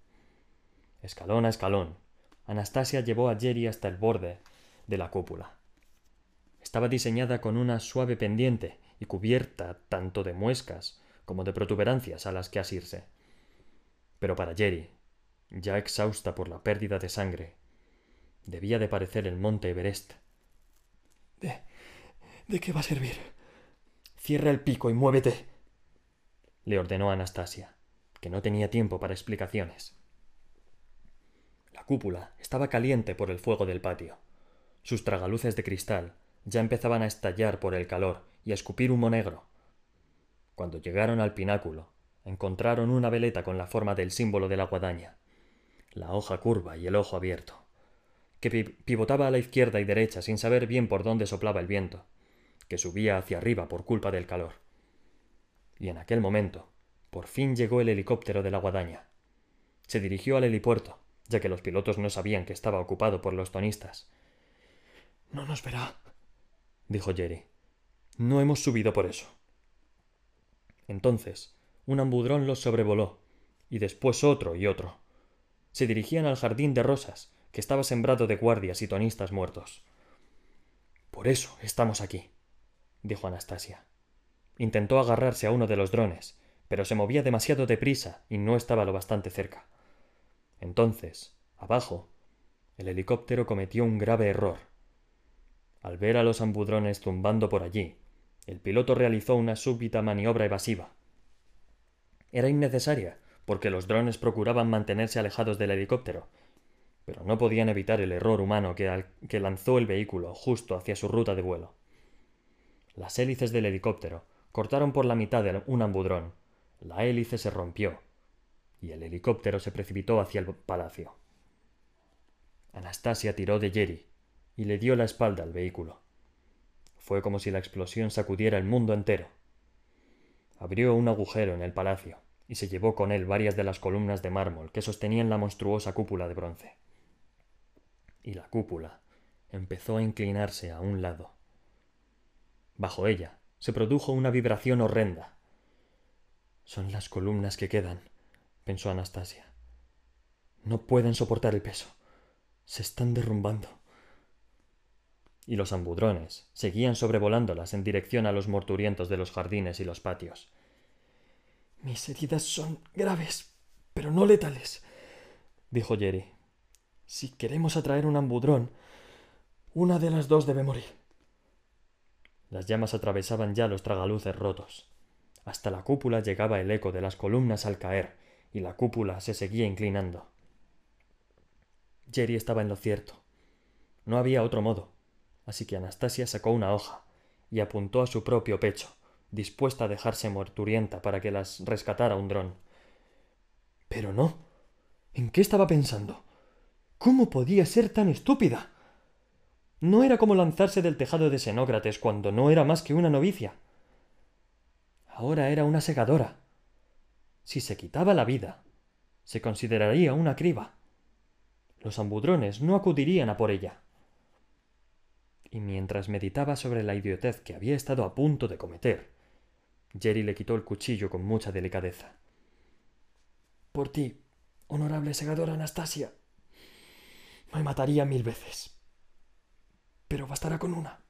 Escalón a escalón, Anastasia llevó a Jerry hasta el borde de la cúpula. Estaba diseñada con una suave pendiente y cubierta tanto de muescas como de protuberancias a las que asirse. Pero para Jerry, ya exhausta por la pérdida de sangre, debía de parecer el monte Everest. ¿De, de qué va a servir? Cierra el pico y muévete. le ordenó Anastasia, que no tenía tiempo para explicaciones. La cúpula estaba caliente por el fuego del patio. Sus tragaluces de cristal ya empezaban a estallar por el calor y a escupir humo negro. Cuando llegaron al pináculo, encontraron una veleta con la forma del símbolo de la guadaña, la hoja curva y el ojo abierto, que pivotaba a la izquierda y derecha sin saber bien por dónde soplaba el viento, que subía hacia arriba por culpa del calor. Y en aquel momento, por fin llegó el helicóptero de la guadaña. Se dirigió al helipuerto, ya que los pilotos no sabían que estaba ocupado por los tonistas. No nos verá, dijo Jerry. No hemos subido por eso. Entonces, un ambudrón los sobrevoló, y después otro y otro. Se dirigían al jardín de rosas, que estaba sembrado de guardias y tonistas muertos. Por eso estamos aquí, dijo Anastasia. Intentó agarrarse a uno de los drones, pero se movía demasiado deprisa y no estaba lo bastante cerca. Entonces, abajo, el helicóptero cometió un grave error. Al ver a los ambudrones zumbando por allí, el piloto realizó una súbita maniobra evasiva. Era innecesaria, porque los drones procuraban mantenerse alejados del helicóptero, pero no podían evitar el error humano que, que lanzó el vehículo justo hacia su ruta de vuelo. Las hélices del helicóptero cortaron por la mitad de un ambudrón. La hélice se rompió y el helicóptero se precipitó hacia el palacio. Anastasia tiró de Jerry y le dio la espalda al vehículo. Fue como si la explosión sacudiera el mundo entero. Abrió un agujero en el palacio y se llevó con él varias de las columnas de mármol que sostenían la monstruosa cúpula de bronce. Y la cúpula empezó a inclinarse a un lado. Bajo ella se produjo una vibración horrenda. Son las columnas que quedan, pensó Anastasia. No pueden soportar el peso. Se están derrumbando. Y los ambudrones seguían sobrevolándolas en dirección a los morturientos de los jardines y los patios. Mis heridas son graves, pero no letales, dijo Jerry. Si queremos atraer un ambudrón, una de las dos debe morir. Las llamas atravesaban ya los tragaluces rotos. Hasta la cúpula llegaba el eco de las columnas al caer, y la cúpula se seguía inclinando. Jerry estaba en lo cierto. No había otro modo, así que Anastasia sacó una hoja y apuntó a su propio pecho, dispuesta a dejarse morturienta para que las rescatara un dron. Pero no. ¿En qué estaba pensando? ¿Cómo podía ser tan estúpida? No era como lanzarse del tejado de Xenócrates cuando no era más que una novicia. Ahora era una segadora. Si se quitaba la vida, se consideraría una criba. Los ambudrones no acudirían a por ella. Y mientras meditaba sobre la idiotez que había estado a punto de cometer, Jerry le quitó el cuchillo con mucha delicadeza. Por ti, honorable segadora Anastasia, me mataría mil veces. Pero bastará con una.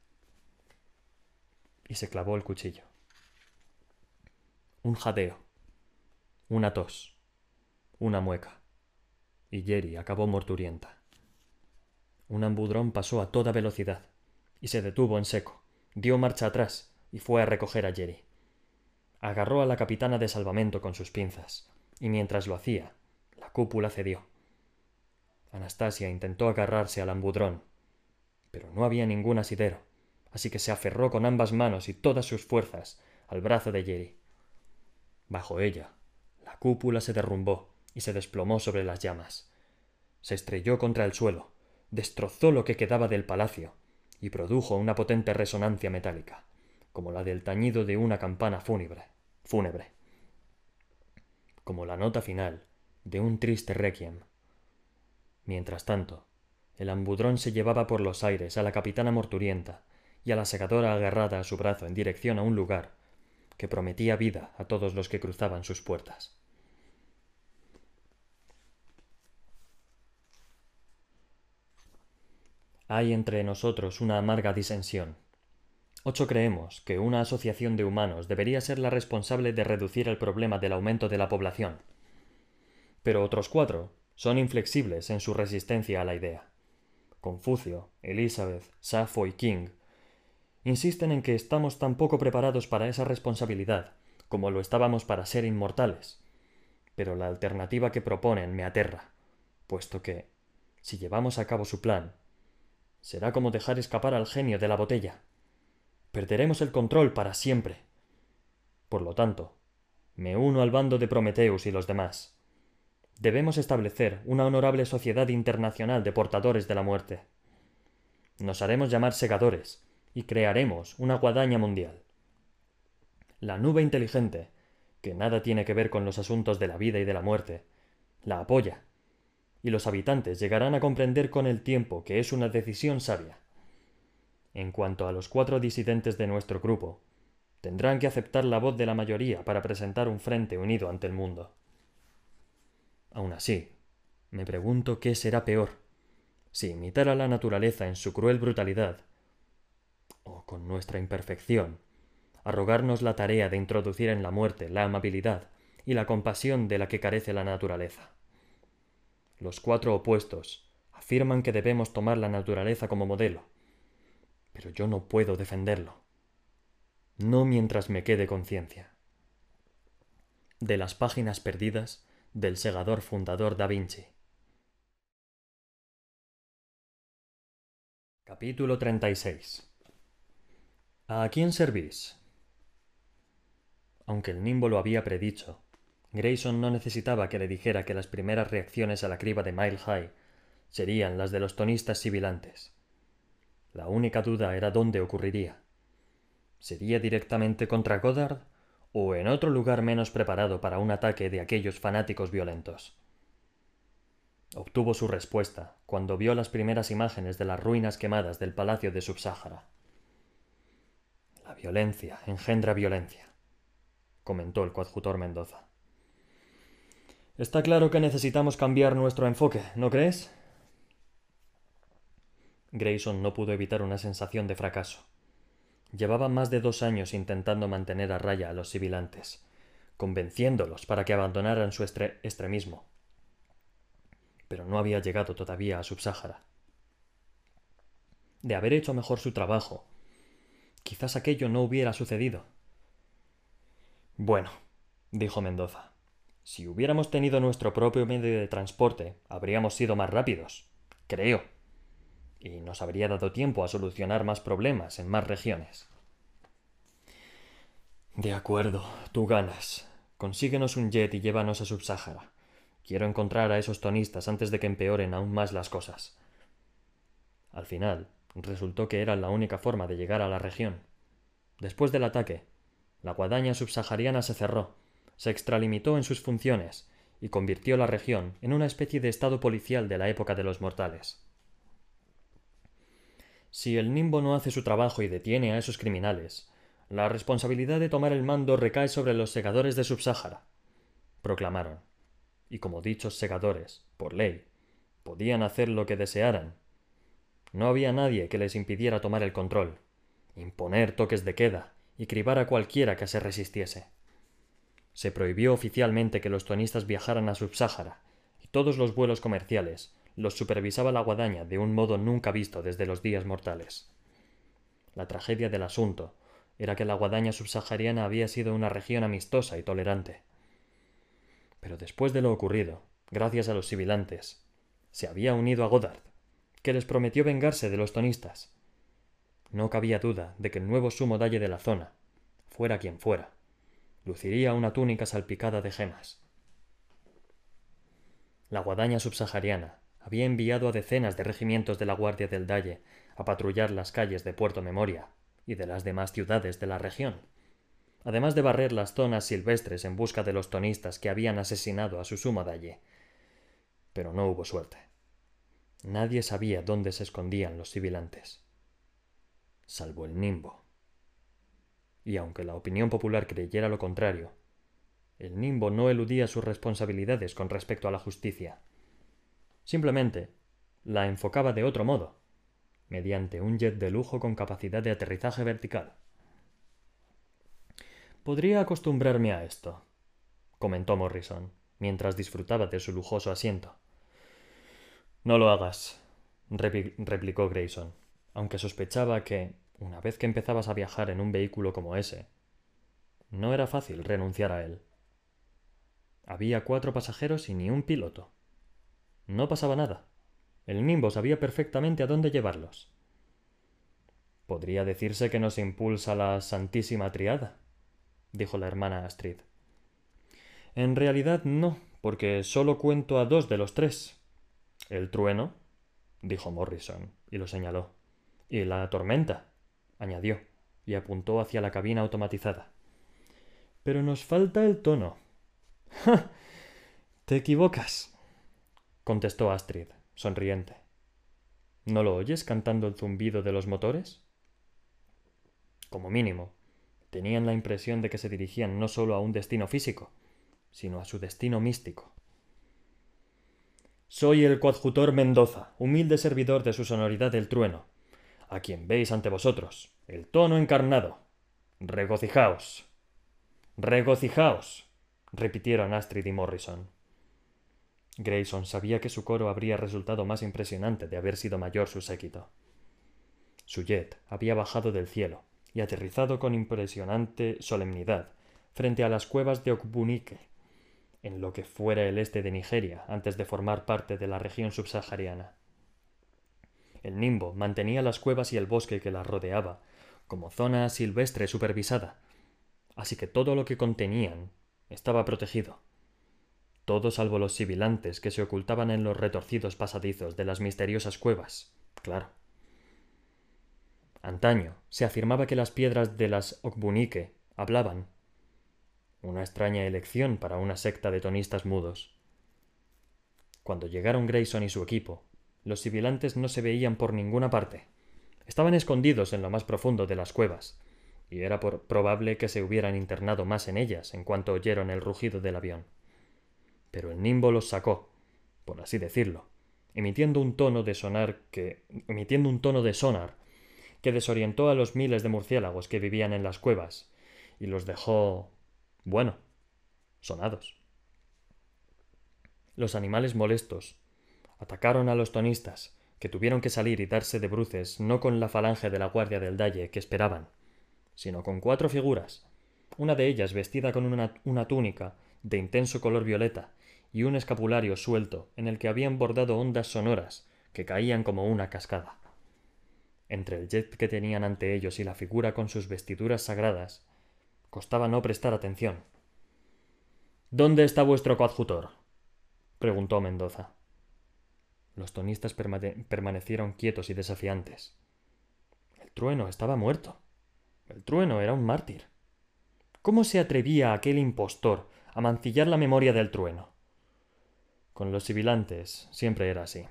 Y se clavó el cuchillo. Un jadeo, una tos, una mueca y Jerry acabó morturienta. Un ambudrón pasó a toda velocidad y se detuvo en seco, dio marcha atrás y fue a recoger a Jerry. Agarró a la capitana de salvamento con sus pinzas, y mientras lo hacía, la cúpula cedió. Anastasia intentó agarrarse al ambudrón, pero no había ningún asidero, así que se aferró con ambas manos y todas sus fuerzas al brazo de Jerry. Bajo ella, la cúpula se derrumbó y se desplomó sobre las llamas. Se estrelló contra el suelo, destrozó lo que quedaba del palacio y produjo una potente resonancia metálica, como la del tañido de una campana fúnebre, fúnebre, como la nota final de un triste requiem. Mientras tanto, el ambudrón se llevaba por los aires a la capitana morturienta y a la segadora agarrada a su brazo en dirección a un lugar que prometía vida a todos los que cruzaban sus puertas. Hay entre nosotros una amarga disensión. Ocho creemos que una asociación de humanos debería ser la responsable de reducir el problema del aumento de la población. Pero otros cuatro son inflexibles en su resistencia a la idea. Confucio, Elizabeth, Safo y King insisten en que estamos tan poco preparados para esa responsabilidad como lo estábamos para ser inmortales. Pero la alternativa que proponen me aterra, puesto que, si llevamos a cabo su plan, Será como dejar escapar al genio de la botella. Perderemos el control para siempre. Por lo tanto, me uno al bando de Prometeus y los demás. Debemos establecer una honorable sociedad internacional de portadores de la muerte. Nos haremos llamar segadores y crearemos una guadaña mundial. La nube inteligente, que nada tiene que ver con los asuntos de la vida y de la muerte, la apoya y los habitantes llegarán a comprender con el tiempo que es una decisión sabia. En cuanto a los cuatro disidentes de nuestro grupo, tendrán que aceptar la voz de la mayoría para presentar un frente unido ante el mundo. Aun así, me pregunto qué será peor, si imitar a la naturaleza en su cruel brutalidad, o con nuestra imperfección, arrogarnos la tarea de introducir en la muerte la amabilidad y la compasión de la que carece la naturaleza. Los cuatro opuestos afirman que debemos tomar la naturaleza como modelo, pero yo no puedo defenderlo. No mientras me quede conciencia. De las páginas perdidas del segador fundador Da Vinci. Capítulo 36 ¿A quién servís? Aunque el nimbo lo había predicho, Grayson no necesitaba que le dijera que las primeras reacciones a la criba de Mile High serían las de los tonistas sibilantes. La única duda era dónde ocurriría. ¿Sería directamente contra Goddard o en otro lugar menos preparado para un ataque de aquellos fanáticos violentos? Obtuvo su respuesta cuando vio las primeras imágenes de las ruinas quemadas del palacio de Subsáhara. La violencia engendra violencia, comentó el coadjutor Mendoza. Está claro que necesitamos cambiar nuestro enfoque, ¿no crees? Grayson no pudo evitar una sensación de fracaso. Llevaba más de dos años intentando mantener a raya a los sibilantes, convenciéndolos para que abandonaran su extremismo. Pero no había llegado todavía a Subsáhara. De haber hecho mejor su trabajo, quizás aquello no hubiera sucedido. Bueno, dijo Mendoza, si hubiéramos tenido nuestro propio medio de transporte, habríamos sido más rápidos, creo, y nos habría dado tiempo a solucionar más problemas en más regiones. De acuerdo, tú ganas. Consíguenos un jet y llévanos a Subsáhara. Quiero encontrar a esos tonistas antes de que empeoren aún más las cosas. Al final, resultó que era la única forma de llegar a la región. Después del ataque, la guadaña subsahariana se cerró se extralimitó en sus funciones y convirtió la región en una especie de estado policial de la época de los mortales. Si el Nimbo no hace su trabajo y detiene a esos criminales, la responsabilidad de tomar el mando recae sobre los segadores de Subsáhara, proclamaron. Y como dichos segadores, por ley, podían hacer lo que desearan. No había nadie que les impidiera tomar el control, imponer toques de queda y cribar a cualquiera que se resistiese. Se prohibió oficialmente que los tuanistas viajaran a Subsáhara, y todos los vuelos comerciales los supervisaba la guadaña de un modo nunca visto desde los días mortales. La tragedia del asunto era que la guadaña subsahariana había sido una región amistosa y tolerante. Pero después de lo ocurrido, gracias a los sibilantes, se había unido a Goddard, que les prometió vengarse de los tonistas. No cabía duda de que el nuevo sumo dalle de la zona, fuera quien fuera, luciría una túnica salpicada de gemas. La guadaña subsahariana había enviado a decenas de regimientos de la Guardia del Dalle a patrullar las calles de Puerto Memoria y de las demás ciudades de la región, además de barrer las zonas silvestres en busca de los tonistas que habían asesinado a su sumo Dalle. Pero no hubo suerte. Nadie sabía dónde se escondían los sibilantes, salvo el nimbo y aunque la opinión popular creyera lo contrario, el nimbo no eludía sus responsabilidades con respecto a la justicia. Simplemente la enfocaba de otro modo, mediante un jet de lujo con capacidad de aterrizaje vertical. Podría acostumbrarme a esto, comentó Morrison, mientras disfrutaba de su lujoso asiento. No lo hagas, replicó Grayson, aunque sospechaba que, una vez que empezabas a viajar en un vehículo como ese, no era fácil renunciar a él. Había cuatro pasajeros y ni un piloto. No pasaba nada. El Nimbo sabía perfectamente a dónde llevarlos. Podría decirse que nos impulsa la Santísima Triada, dijo la hermana Astrid. En realidad no, porque solo cuento a dos de los tres. El trueno, dijo Morrison, y lo señaló. Y la tormenta, añadió, y apuntó hacia la cabina automatizada. Pero nos falta el tono. [LAUGHS] ¡Ja! Te equivocas, contestó Astrid, sonriente. ¿No lo oyes cantando el zumbido de los motores? Como mínimo, tenían la impresión de que se dirigían no solo a un destino físico, sino a su destino místico. Soy el coadjutor Mendoza, humilde servidor de su sonoridad del trueno, a quien veis ante vosotros, el tono encarnado. Regocijaos. Regocijaos. repitieron Astrid y Morrison. Grayson sabía que su coro habría resultado más impresionante de haber sido mayor su séquito. Su jet había bajado del cielo y aterrizado con impresionante solemnidad frente a las cuevas de Okbunike, en lo que fuera el este de Nigeria antes de formar parte de la región subsahariana. El nimbo mantenía las cuevas y el bosque que las rodeaba como zona silvestre supervisada, así que todo lo que contenían estaba protegido. todo salvo los sibilantes que se ocultaban en los retorcidos pasadizos de las misteriosas cuevas, claro. Antaño se afirmaba que las piedras de las Okbunike hablaban. Una extraña elección para una secta de tonistas mudos. Cuando llegaron Grayson y su equipo, los sibilantes no se veían por ninguna parte. Estaban escondidos en lo más profundo de las cuevas, y era probable que se hubieran internado más en ellas en cuanto oyeron el rugido del avión. Pero el nimbo los sacó, por así decirlo, emitiendo un tono de sonar que emitiendo un tono de sonar que desorientó a los miles de murciélagos que vivían en las cuevas y los dejó bueno, sonados. Los animales molestos atacaron a los tonistas, que tuvieron que salir y darse de bruces no con la falange de la guardia del Dalle que esperaban, sino con cuatro figuras, una de ellas vestida con una, una túnica de intenso color violeta y un escapulario suelto en el que habían bordado ondas sonoras que caían como una cascada. Entre el jet que tenían ante ellos y la figura con sus vestiduras sagradas, costaba no prestar atención. ¿Dónde está vuestro coadjutor? preguntó Mendoza. Los tonistas permanecieron quietos y desafiantes. El trueno estaba muerto. El trueno era un mártir. ¿Cómo se atrevía aquel impostor a mancillar la memoria del trueno? Con los sibilantes siempre era así.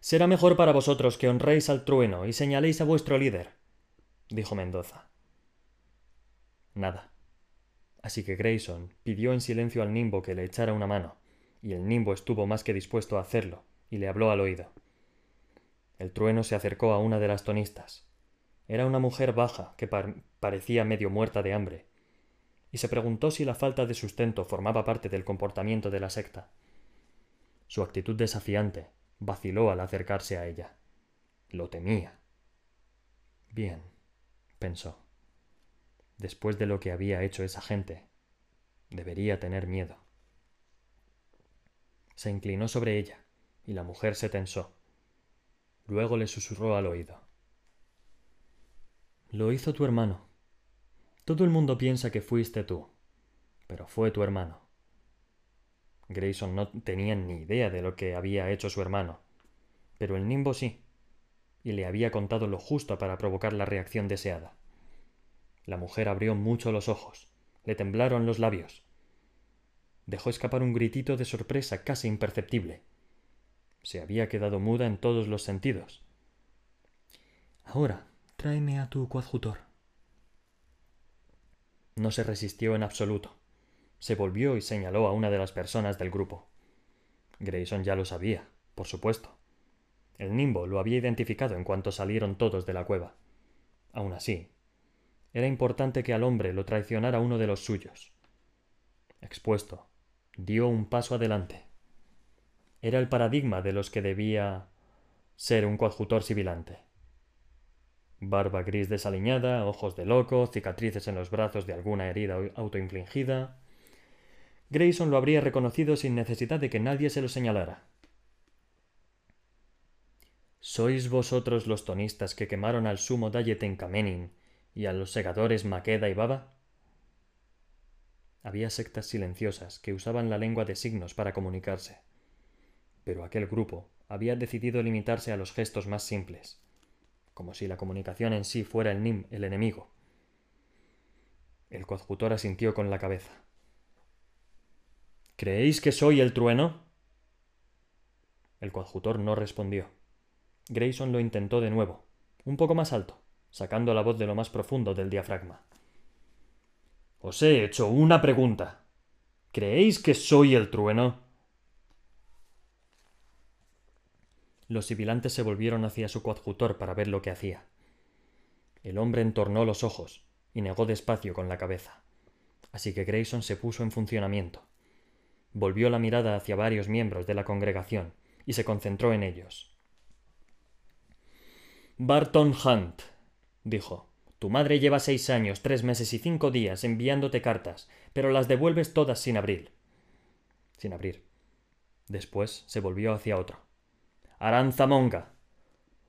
Será mejor para vosotros que honréis al trueno y señaléis a vuestro líder, dijo Mendoza. Nada. Así que Grayson pidió en silencio al nimbo que le echara una mano, y el nimbo estuvo más que dispuesto a hacerlo, y le habló al oído. El trueno se acercó a una de las tonistas. Era una mujer baja que parecía medio muerta de hambre, y se preguntó si la falta de sustento formaba parte del comportamiento de la secta. Su actitud desafiante vaciló al acercarse a ella. Lo temía. Bien, pensó. Después de lo que había hecho esa gente, debería tener miedo. Se inclinó sobre ella, y la mujer se tensó. Luego le susurró al oído. Lo hizo tu hermano. Todo el mundo piensa que fuiste tú, pero fue tu hermano. Grayson no tenía ni idea de lo que había hecho su hermano, pero el nimbo sí, y le había contado lo justo para provocar la reacción deseada. La mujer abrió mucho los ojos, le temblaron los labios, dejó escapar un gritito de sorpresa casi imperceptible. Se había quedado muda en todos los sentidos. Ahora, tráeme a tu coadjutor. No se resistió en absoluto. Se volvió y señaló a una de las personas del grupo. Grayson ya lo sabía, por supuesto. El nimbo lo había identificado en cuanto salieron todos de la cueva. Aun así, era importante que al hombre lo traicionara uno de los suyos. Expuesto, dio un paso adelante. Era el paradigma de los que debía ser un coadjutor sibilante. Barba gris desaliñada, ojos de loco, cicatrices en los brazos de alguna herida autoinfligida. Grayson lo habría reconocido sin necesidad de que nadie se lo señalara. ¿Sois vosotros los tonistas que quemaron al sumo Dayet en Kamenin y a los segadores Maqueda y Baba? Había sectas silenciosas que usaban la lengua de signos para comunicarse. Pero aquel grupo había decidido limitarse a los gestos más simples, como si la comunicación en sí fuera el nim, el enemigo. El coadjutor asintió con la cabeza. ¿Creéis que soy el trueno? El coadjutor no respondió. Grayson lo intentó de nuevo, un poco más alto, sacando la voz de lo más profundo del diafragma. Os he hecho una pregunta. ¿Creéis que soy el trueno? Los sibilantes se volvieron hacia su coadjutor para ver lo que hacía. El hombre entornó los ojos y negó despacio con la cabeza. Así que Grayson se puso en funcionamiento. Volvió la mirada hacia varios miembros de la congregación y se concentró en ellos. Barton Hunt, dijo. Tu madre lleva seis años, tres meses y cinco días enviándote cartas, pero las devuelves todas sin abrir. Sin abrir. Después se volvió hacia otro. Aranzamonga.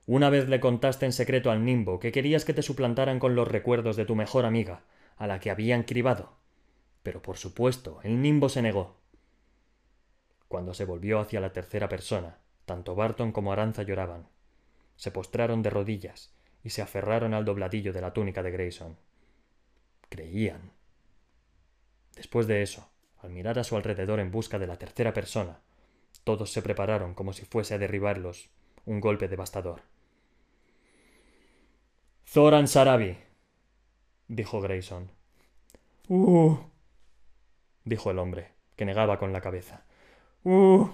Una vez le contaste en secreto al nimbo que querías que te suplantaran con los recuerdos de tu mejor amiga, a la que habían cribado. Pero por supuesto, el nimbo se negó. Cuando se volvió hacia la tercera persona, tanto Barton como Aranza lloraban. Se postraron de rodillas y se aferraron al dobladillo de la túnica de Grayson. Creían. Después de eso, al mirar a su alrededor en busca de la tercera persona, todos se prepararon como si fuese a derribarlos un golpe devastador. Zoran Sarabi, dijo Grayson. Uh, dijo el hombre, que negaba con la cabeza. Uh,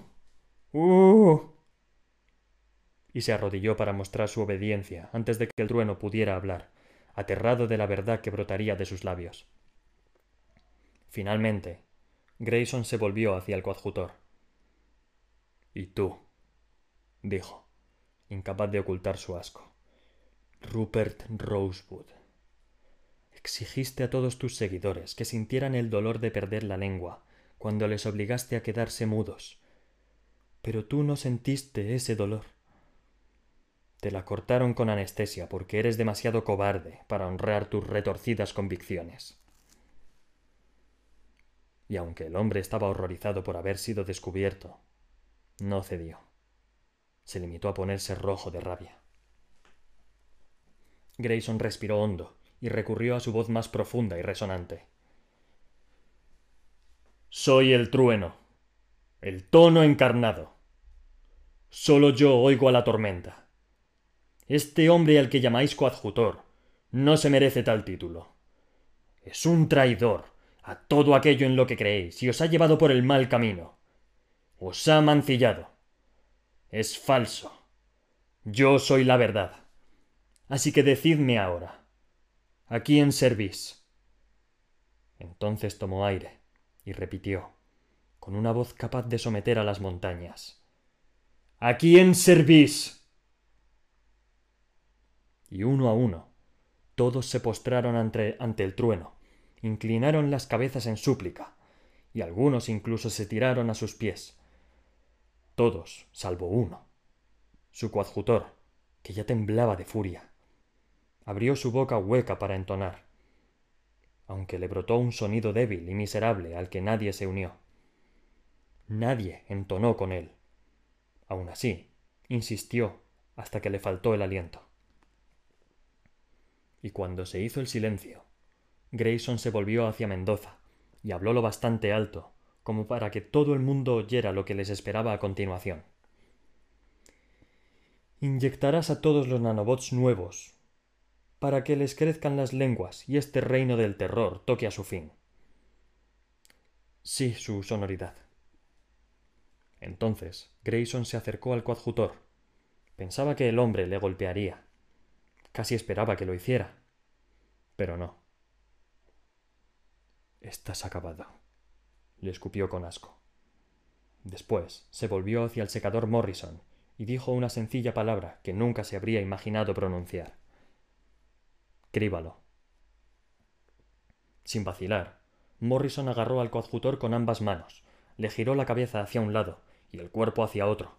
uh. Y se arrodilló para mostrar su obediencia antes de que el trueno pudiera hablar, aterrado de la verdad que brotaría de sus labios. Finalmente, Grayson se volvió hacia el coadjutor. ¿Y tú? dijo, incapaz de ocultar su asco. Rupert Rosewood. Exigiste a todos tus seguidores que sintieran el dolor de perder la lengua cuando les obligaste a quedarse mudos. Pero tú no sentiste ese dolor. Te la cortaron con anestesia porque eres demasiado cobarde para honrar tus retorcidas convicciones. Y aunque el hombre estaba horrorizado por haber sido descubierto, no cedió. Se limitó a ponerse rojo de rabia. Grayson respiró hondo y recurrió a su voz más profunda y resonante. Soy el trueno, el tono encarnado. Solo yo oigo a la tormenta. Este hombre al que llamáis coadjutor no se merece tal título. Es un traidor a todo aquello en lo que creéis y os ha llevado por el mal camino. Os ha mancillado. Es falso. Yo soy la verdad. Así que decidme ahora, ¿a quién servís? Entonces tomó aire y repitió, con una voz capaz de someter a las montañas. ¿A quién servís? Y uno a uno, todos se postraron ante, ante el trueno, inclinaron las cabezas en súplica, y algunos incluso se tiraron a sus pies. Todos, salvo uno, su coadjutor, que ya temblaba de furia abrió su boca hueca para entonar, aunque le brotó un sonido débil y miserable al que nadie se unió. Nadie entonó con él. Aun así, insistió hasta que le faltó el aliento. Y cuando se hizo el silencio, Grayson se volvió hacia Mendoza y habló lo bastante alto como para que todo el mundo oyera lo que les esperaba a continuación. Inyectarás a todos los nanobots nuevos para que les crezcan las lenguas y este reino del terror toque a su fin. Sí, su sonoridad. Entonces Grayson se acercó al coadjutor. Pensaba que el hombre le golpearía. Casi esperaba que lo hiciera. Pero no. Estás acabado. le escupió con asco. Después se volvió hacia el secador Morrison y dijo una sencilla palabra que nunca se habría imaginado pronunciar. Críbalo. Sin vacilar, Morrison agarró al coadjutor con ambas manos, le giró la cabeza hacia un lado y el cuerpo hacia otro,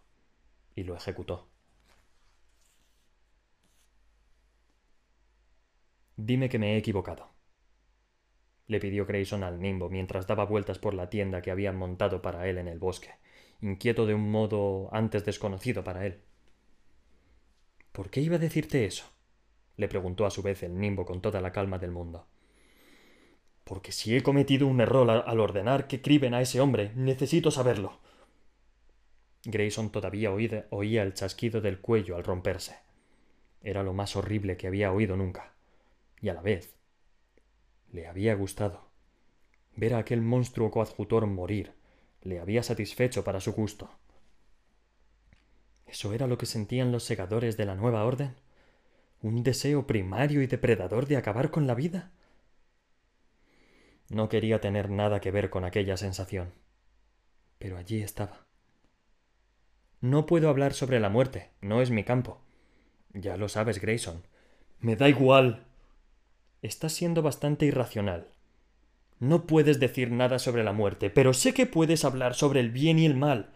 y lo ejecutó. Dime que me he equivocado. Le pidió Grayson al nimbo mientras daba vueltas por la tienda que habían montado para él en el bosque, inquieto de un modo antes desconocido para él. ¿Por qué iba a decirte eso? le preguntó a su vez el nimbo con toda la calma del mundo. Porque si he cometido un error al ordenar que criben a ese hombre, necesito saberlo. Grayson todavía oía el chasquido del cuello al romperse. Era lo más horrible que había oído nunca. Y a la vez le había gustado. Ver a aquel monstruo coadjutor morir le había satisfecho para su gusto. ¿Eso era lo que sentían los segadores de la nueva orden? un deseo primario y depredador de acabar con la vida. No quería tener nada que ver con aquella sensación. Pero allí estaba. No puedo hablar sobre la muerte, no es mi campo. Ya lo sabes, Grayson. Me da igual. Estás siendo bastante irracional. No puedes decir nada sobre la muerte, pero sé que puedes hablar sobre el bien y el mal.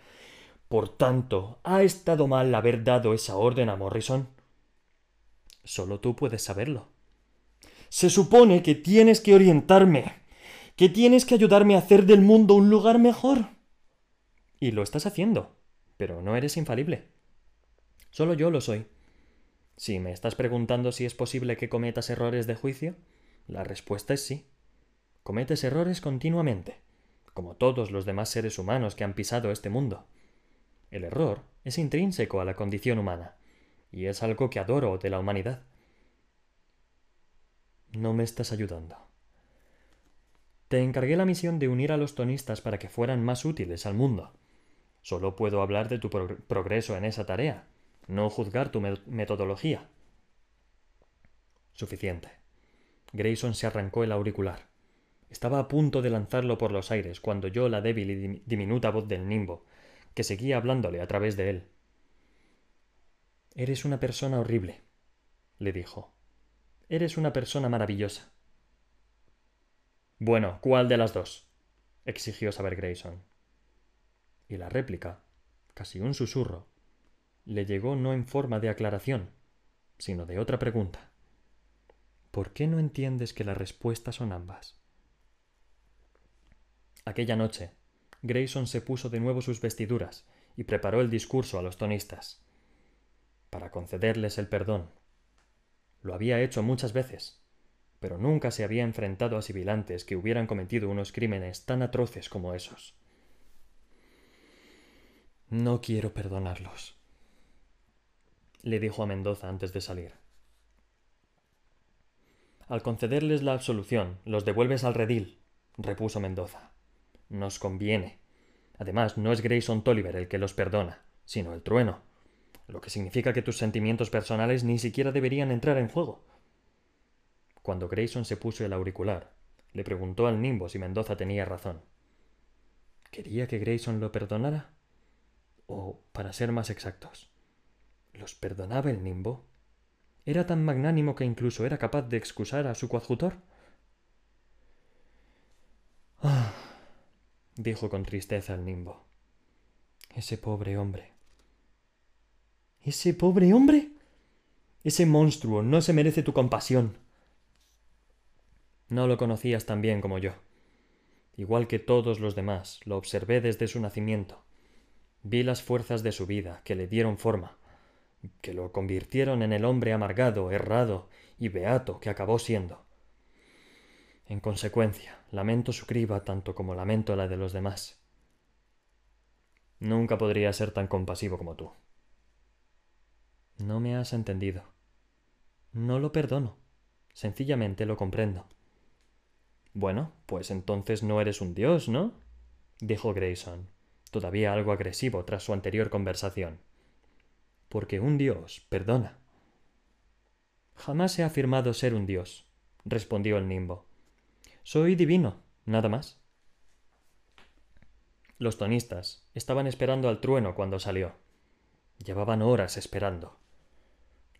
Por tanto, ¿ha estado mal haber dado esa orden a Morrison? Solo tú puedes saberlo. Se supone que tienes que orientarme. que tienes que ayudarme a hacer del mundo un lugar mejor. Y lo estás haciendo, pero no eres infalible. Solo yo lo soy. Si me estás preguntando si es posible que cometas errores de juicio, la respuesta es sí. Cometes errores continuamente, como todos los demás seres humanos que han pisado este mundo. El error es intrínseco a la condición humana, y es algo que adoro de la humanidad. No me estás ayudando. Te encargué la misión de unir a los tonistas para que fueran más útiles al mundo. Solo puedo hablar de tu progreso en esa tarea, no juzgar tu metodología. Suficiente. Grayson se arrancó el auricular. Estaba a punto de lanzarlo por los aires cuando oyó la débil y diminuta voz del nimbo, que seguía hablándole a través de él. Eres una persona horrible, le dijo. Eres una persona maravillosa. Bueno, ¿cuál de las dos? exigió saber Grayson. Y la réplica, casi un susurro, le llegó no en forma de aclaración, sino de otra pregunta. ¿Por qué no entiendes que las respuestas son ambas? Aquella noche, Grayson se puso de nuevo sus vestiduras y preparó el discurso a los tonistas, para concederles el perdón. Lo había hecho muchas veces, pero nunca se había enfrentado a sibilantes que hubieran cometido unos crímenes tan atroces como esos. No quiero perdonarlos, le dijo a Mendoza antes de salir. Al concederles la absolución, los devuelves al redil, repuso Mendoza. Nos conviene. Además, no es Grayson Tolliver el que los perdona, sino el trueno, lo que significa que tus sentimientos personales ni siquiera deberían entrar en juego. Cuando Grayson se puso el auricular, le preguntó al nimbo si Mendoza tenía razón. ¿Quería que Grayson lo perdonara? O, para ser más exactos, ¿los perdonaba el nimbo? ¿Era tan magnánimo que incluso era capaz de excusar a su coadjutor? Ah, dijo con tristeza el nimbo. Ese pobre hombre. ¿Ese pobre hombre? Ese monstruo no se merece tu compasión. No lo conocías tan bien como yo. Igual que todos los demás, lo observé desde su nacimiento. Vi las fuerzas de su vida que le dieron forma, que lo convirtieron en el hombre amargado, errado y beato que acabó siendo. En consecuencia, lamento su criba tanto como lamento la de los demás. Nunca podría ser tan compasivo como tú. No me has entendido. No lo perdono. Sencillamente lo comprendo. Bueno, pues entonces no eres un dios, ¿no? dijo Grayson, todavía algo agresivo tras su anterior conversación. Porque un dios perdona. Jamás he afirmado ser un dios, respondió el nimbo. Soy divino, nada más. Los tonistas estaban esperando al trueno cuando salió. Llevaban horas esperando.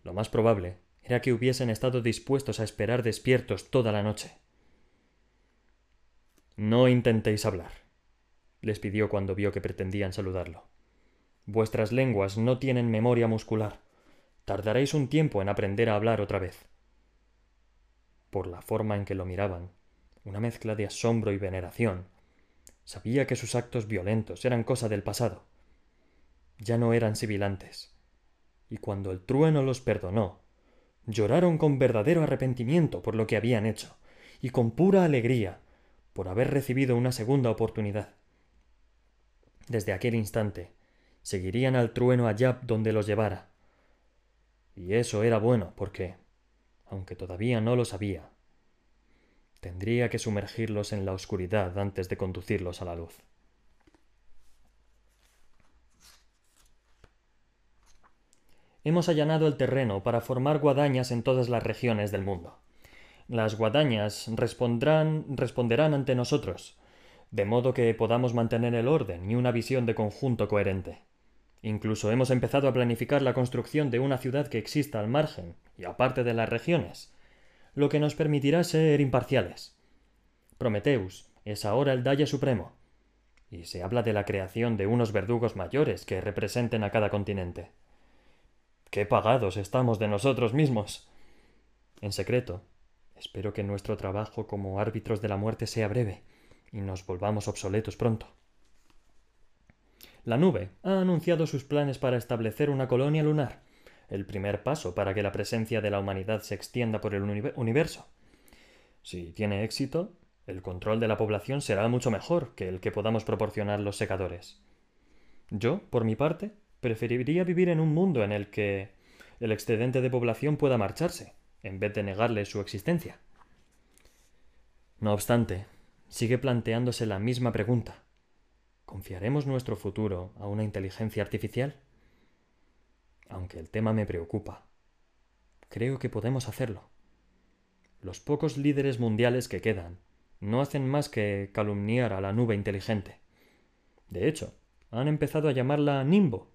Lo más probable era que hubiesen estado dispuestos a esperar despiertos toda la noche. No intentéis hablar, les pidió cuando vio que pretendían saludarlo. Vuestras lenguas no tienen memoria muscular. Tardaréis un tiempo en aprender a hablar otra vez. Por la forma en que lo miraban, una mezcla de asombro y veneración, sabía que sus actos violentos eran cosa del pasado. Ya no eran sibilantes. Y cuando el trueno los perdonó, lloraron con verdadero arrepentimiento por lo que habían hecho, y con pura alegría por haber recibido una segunda oportunidad. Desde aquel instante, seguirían al trueno allá donde los llevara. Y eso era bueno porque, aunque todavía no lo sabía, tendría que sumergirlos en la oscuridad antes de conducirlos a la luz. Hemos allanado el terreno para formar guadañas en todas las regiones del mundo las guadañas responderán, responderán ante nosotros, de modo que podamos mantener el orden y una visión de conjunto coherente. Incluso hemos empezado a planificar la construcción de una ciudad que exista al margen y aparte de las regiones, lo que nos permitirá ser imparciales. Prometeus es ahora el Daya Supremo, y se habla de la creación de unos verdugos mayores que representen a cada continente. ¡Qué pagados estamos de nosotros mismos! En secreto, Espero que nuestro trabajo como árbitros de la muerte sea breve y nos volvamos obsoletos pronto. La nube ha anunciado sus planes para establecer una colonia lunar, el primer paso para que la presencia de la humanidad se extienda por el universo. Si tiene éxito, el control de la población será mucho mejor que el que podamos proporcionar los secadores. Yo, por mi parte, preferiría vivir en un mundo en el que el excedente de población pueda marcharse, en vez de negarle su existencia. No obstante, sigue planteándose la misma pregunta. ¿Confiaremos nuestro futuro a una inteligencia artificial? Aunque el tema me preocupa. Creo que podemos hacerlo. Los pocos líderes mundiales que quedan no hacen más que calumniar a la nube inteligente. De hecho, han empezado a llamarla Nimbo,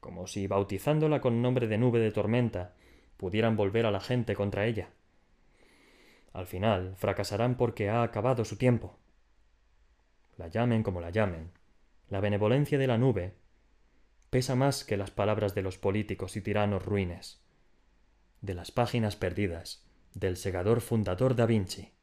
como si bautizándola con nombre de nube de tormenta pudieran volver a la gente contra ella. Al final fracasarán porque ha acabado su tiempo. La llamen como la llamen, la benevolencia de la nube pesa más que las palabras de los políticos y tiranos ruines, de las páginas perdidas del segador fundador da Vinci.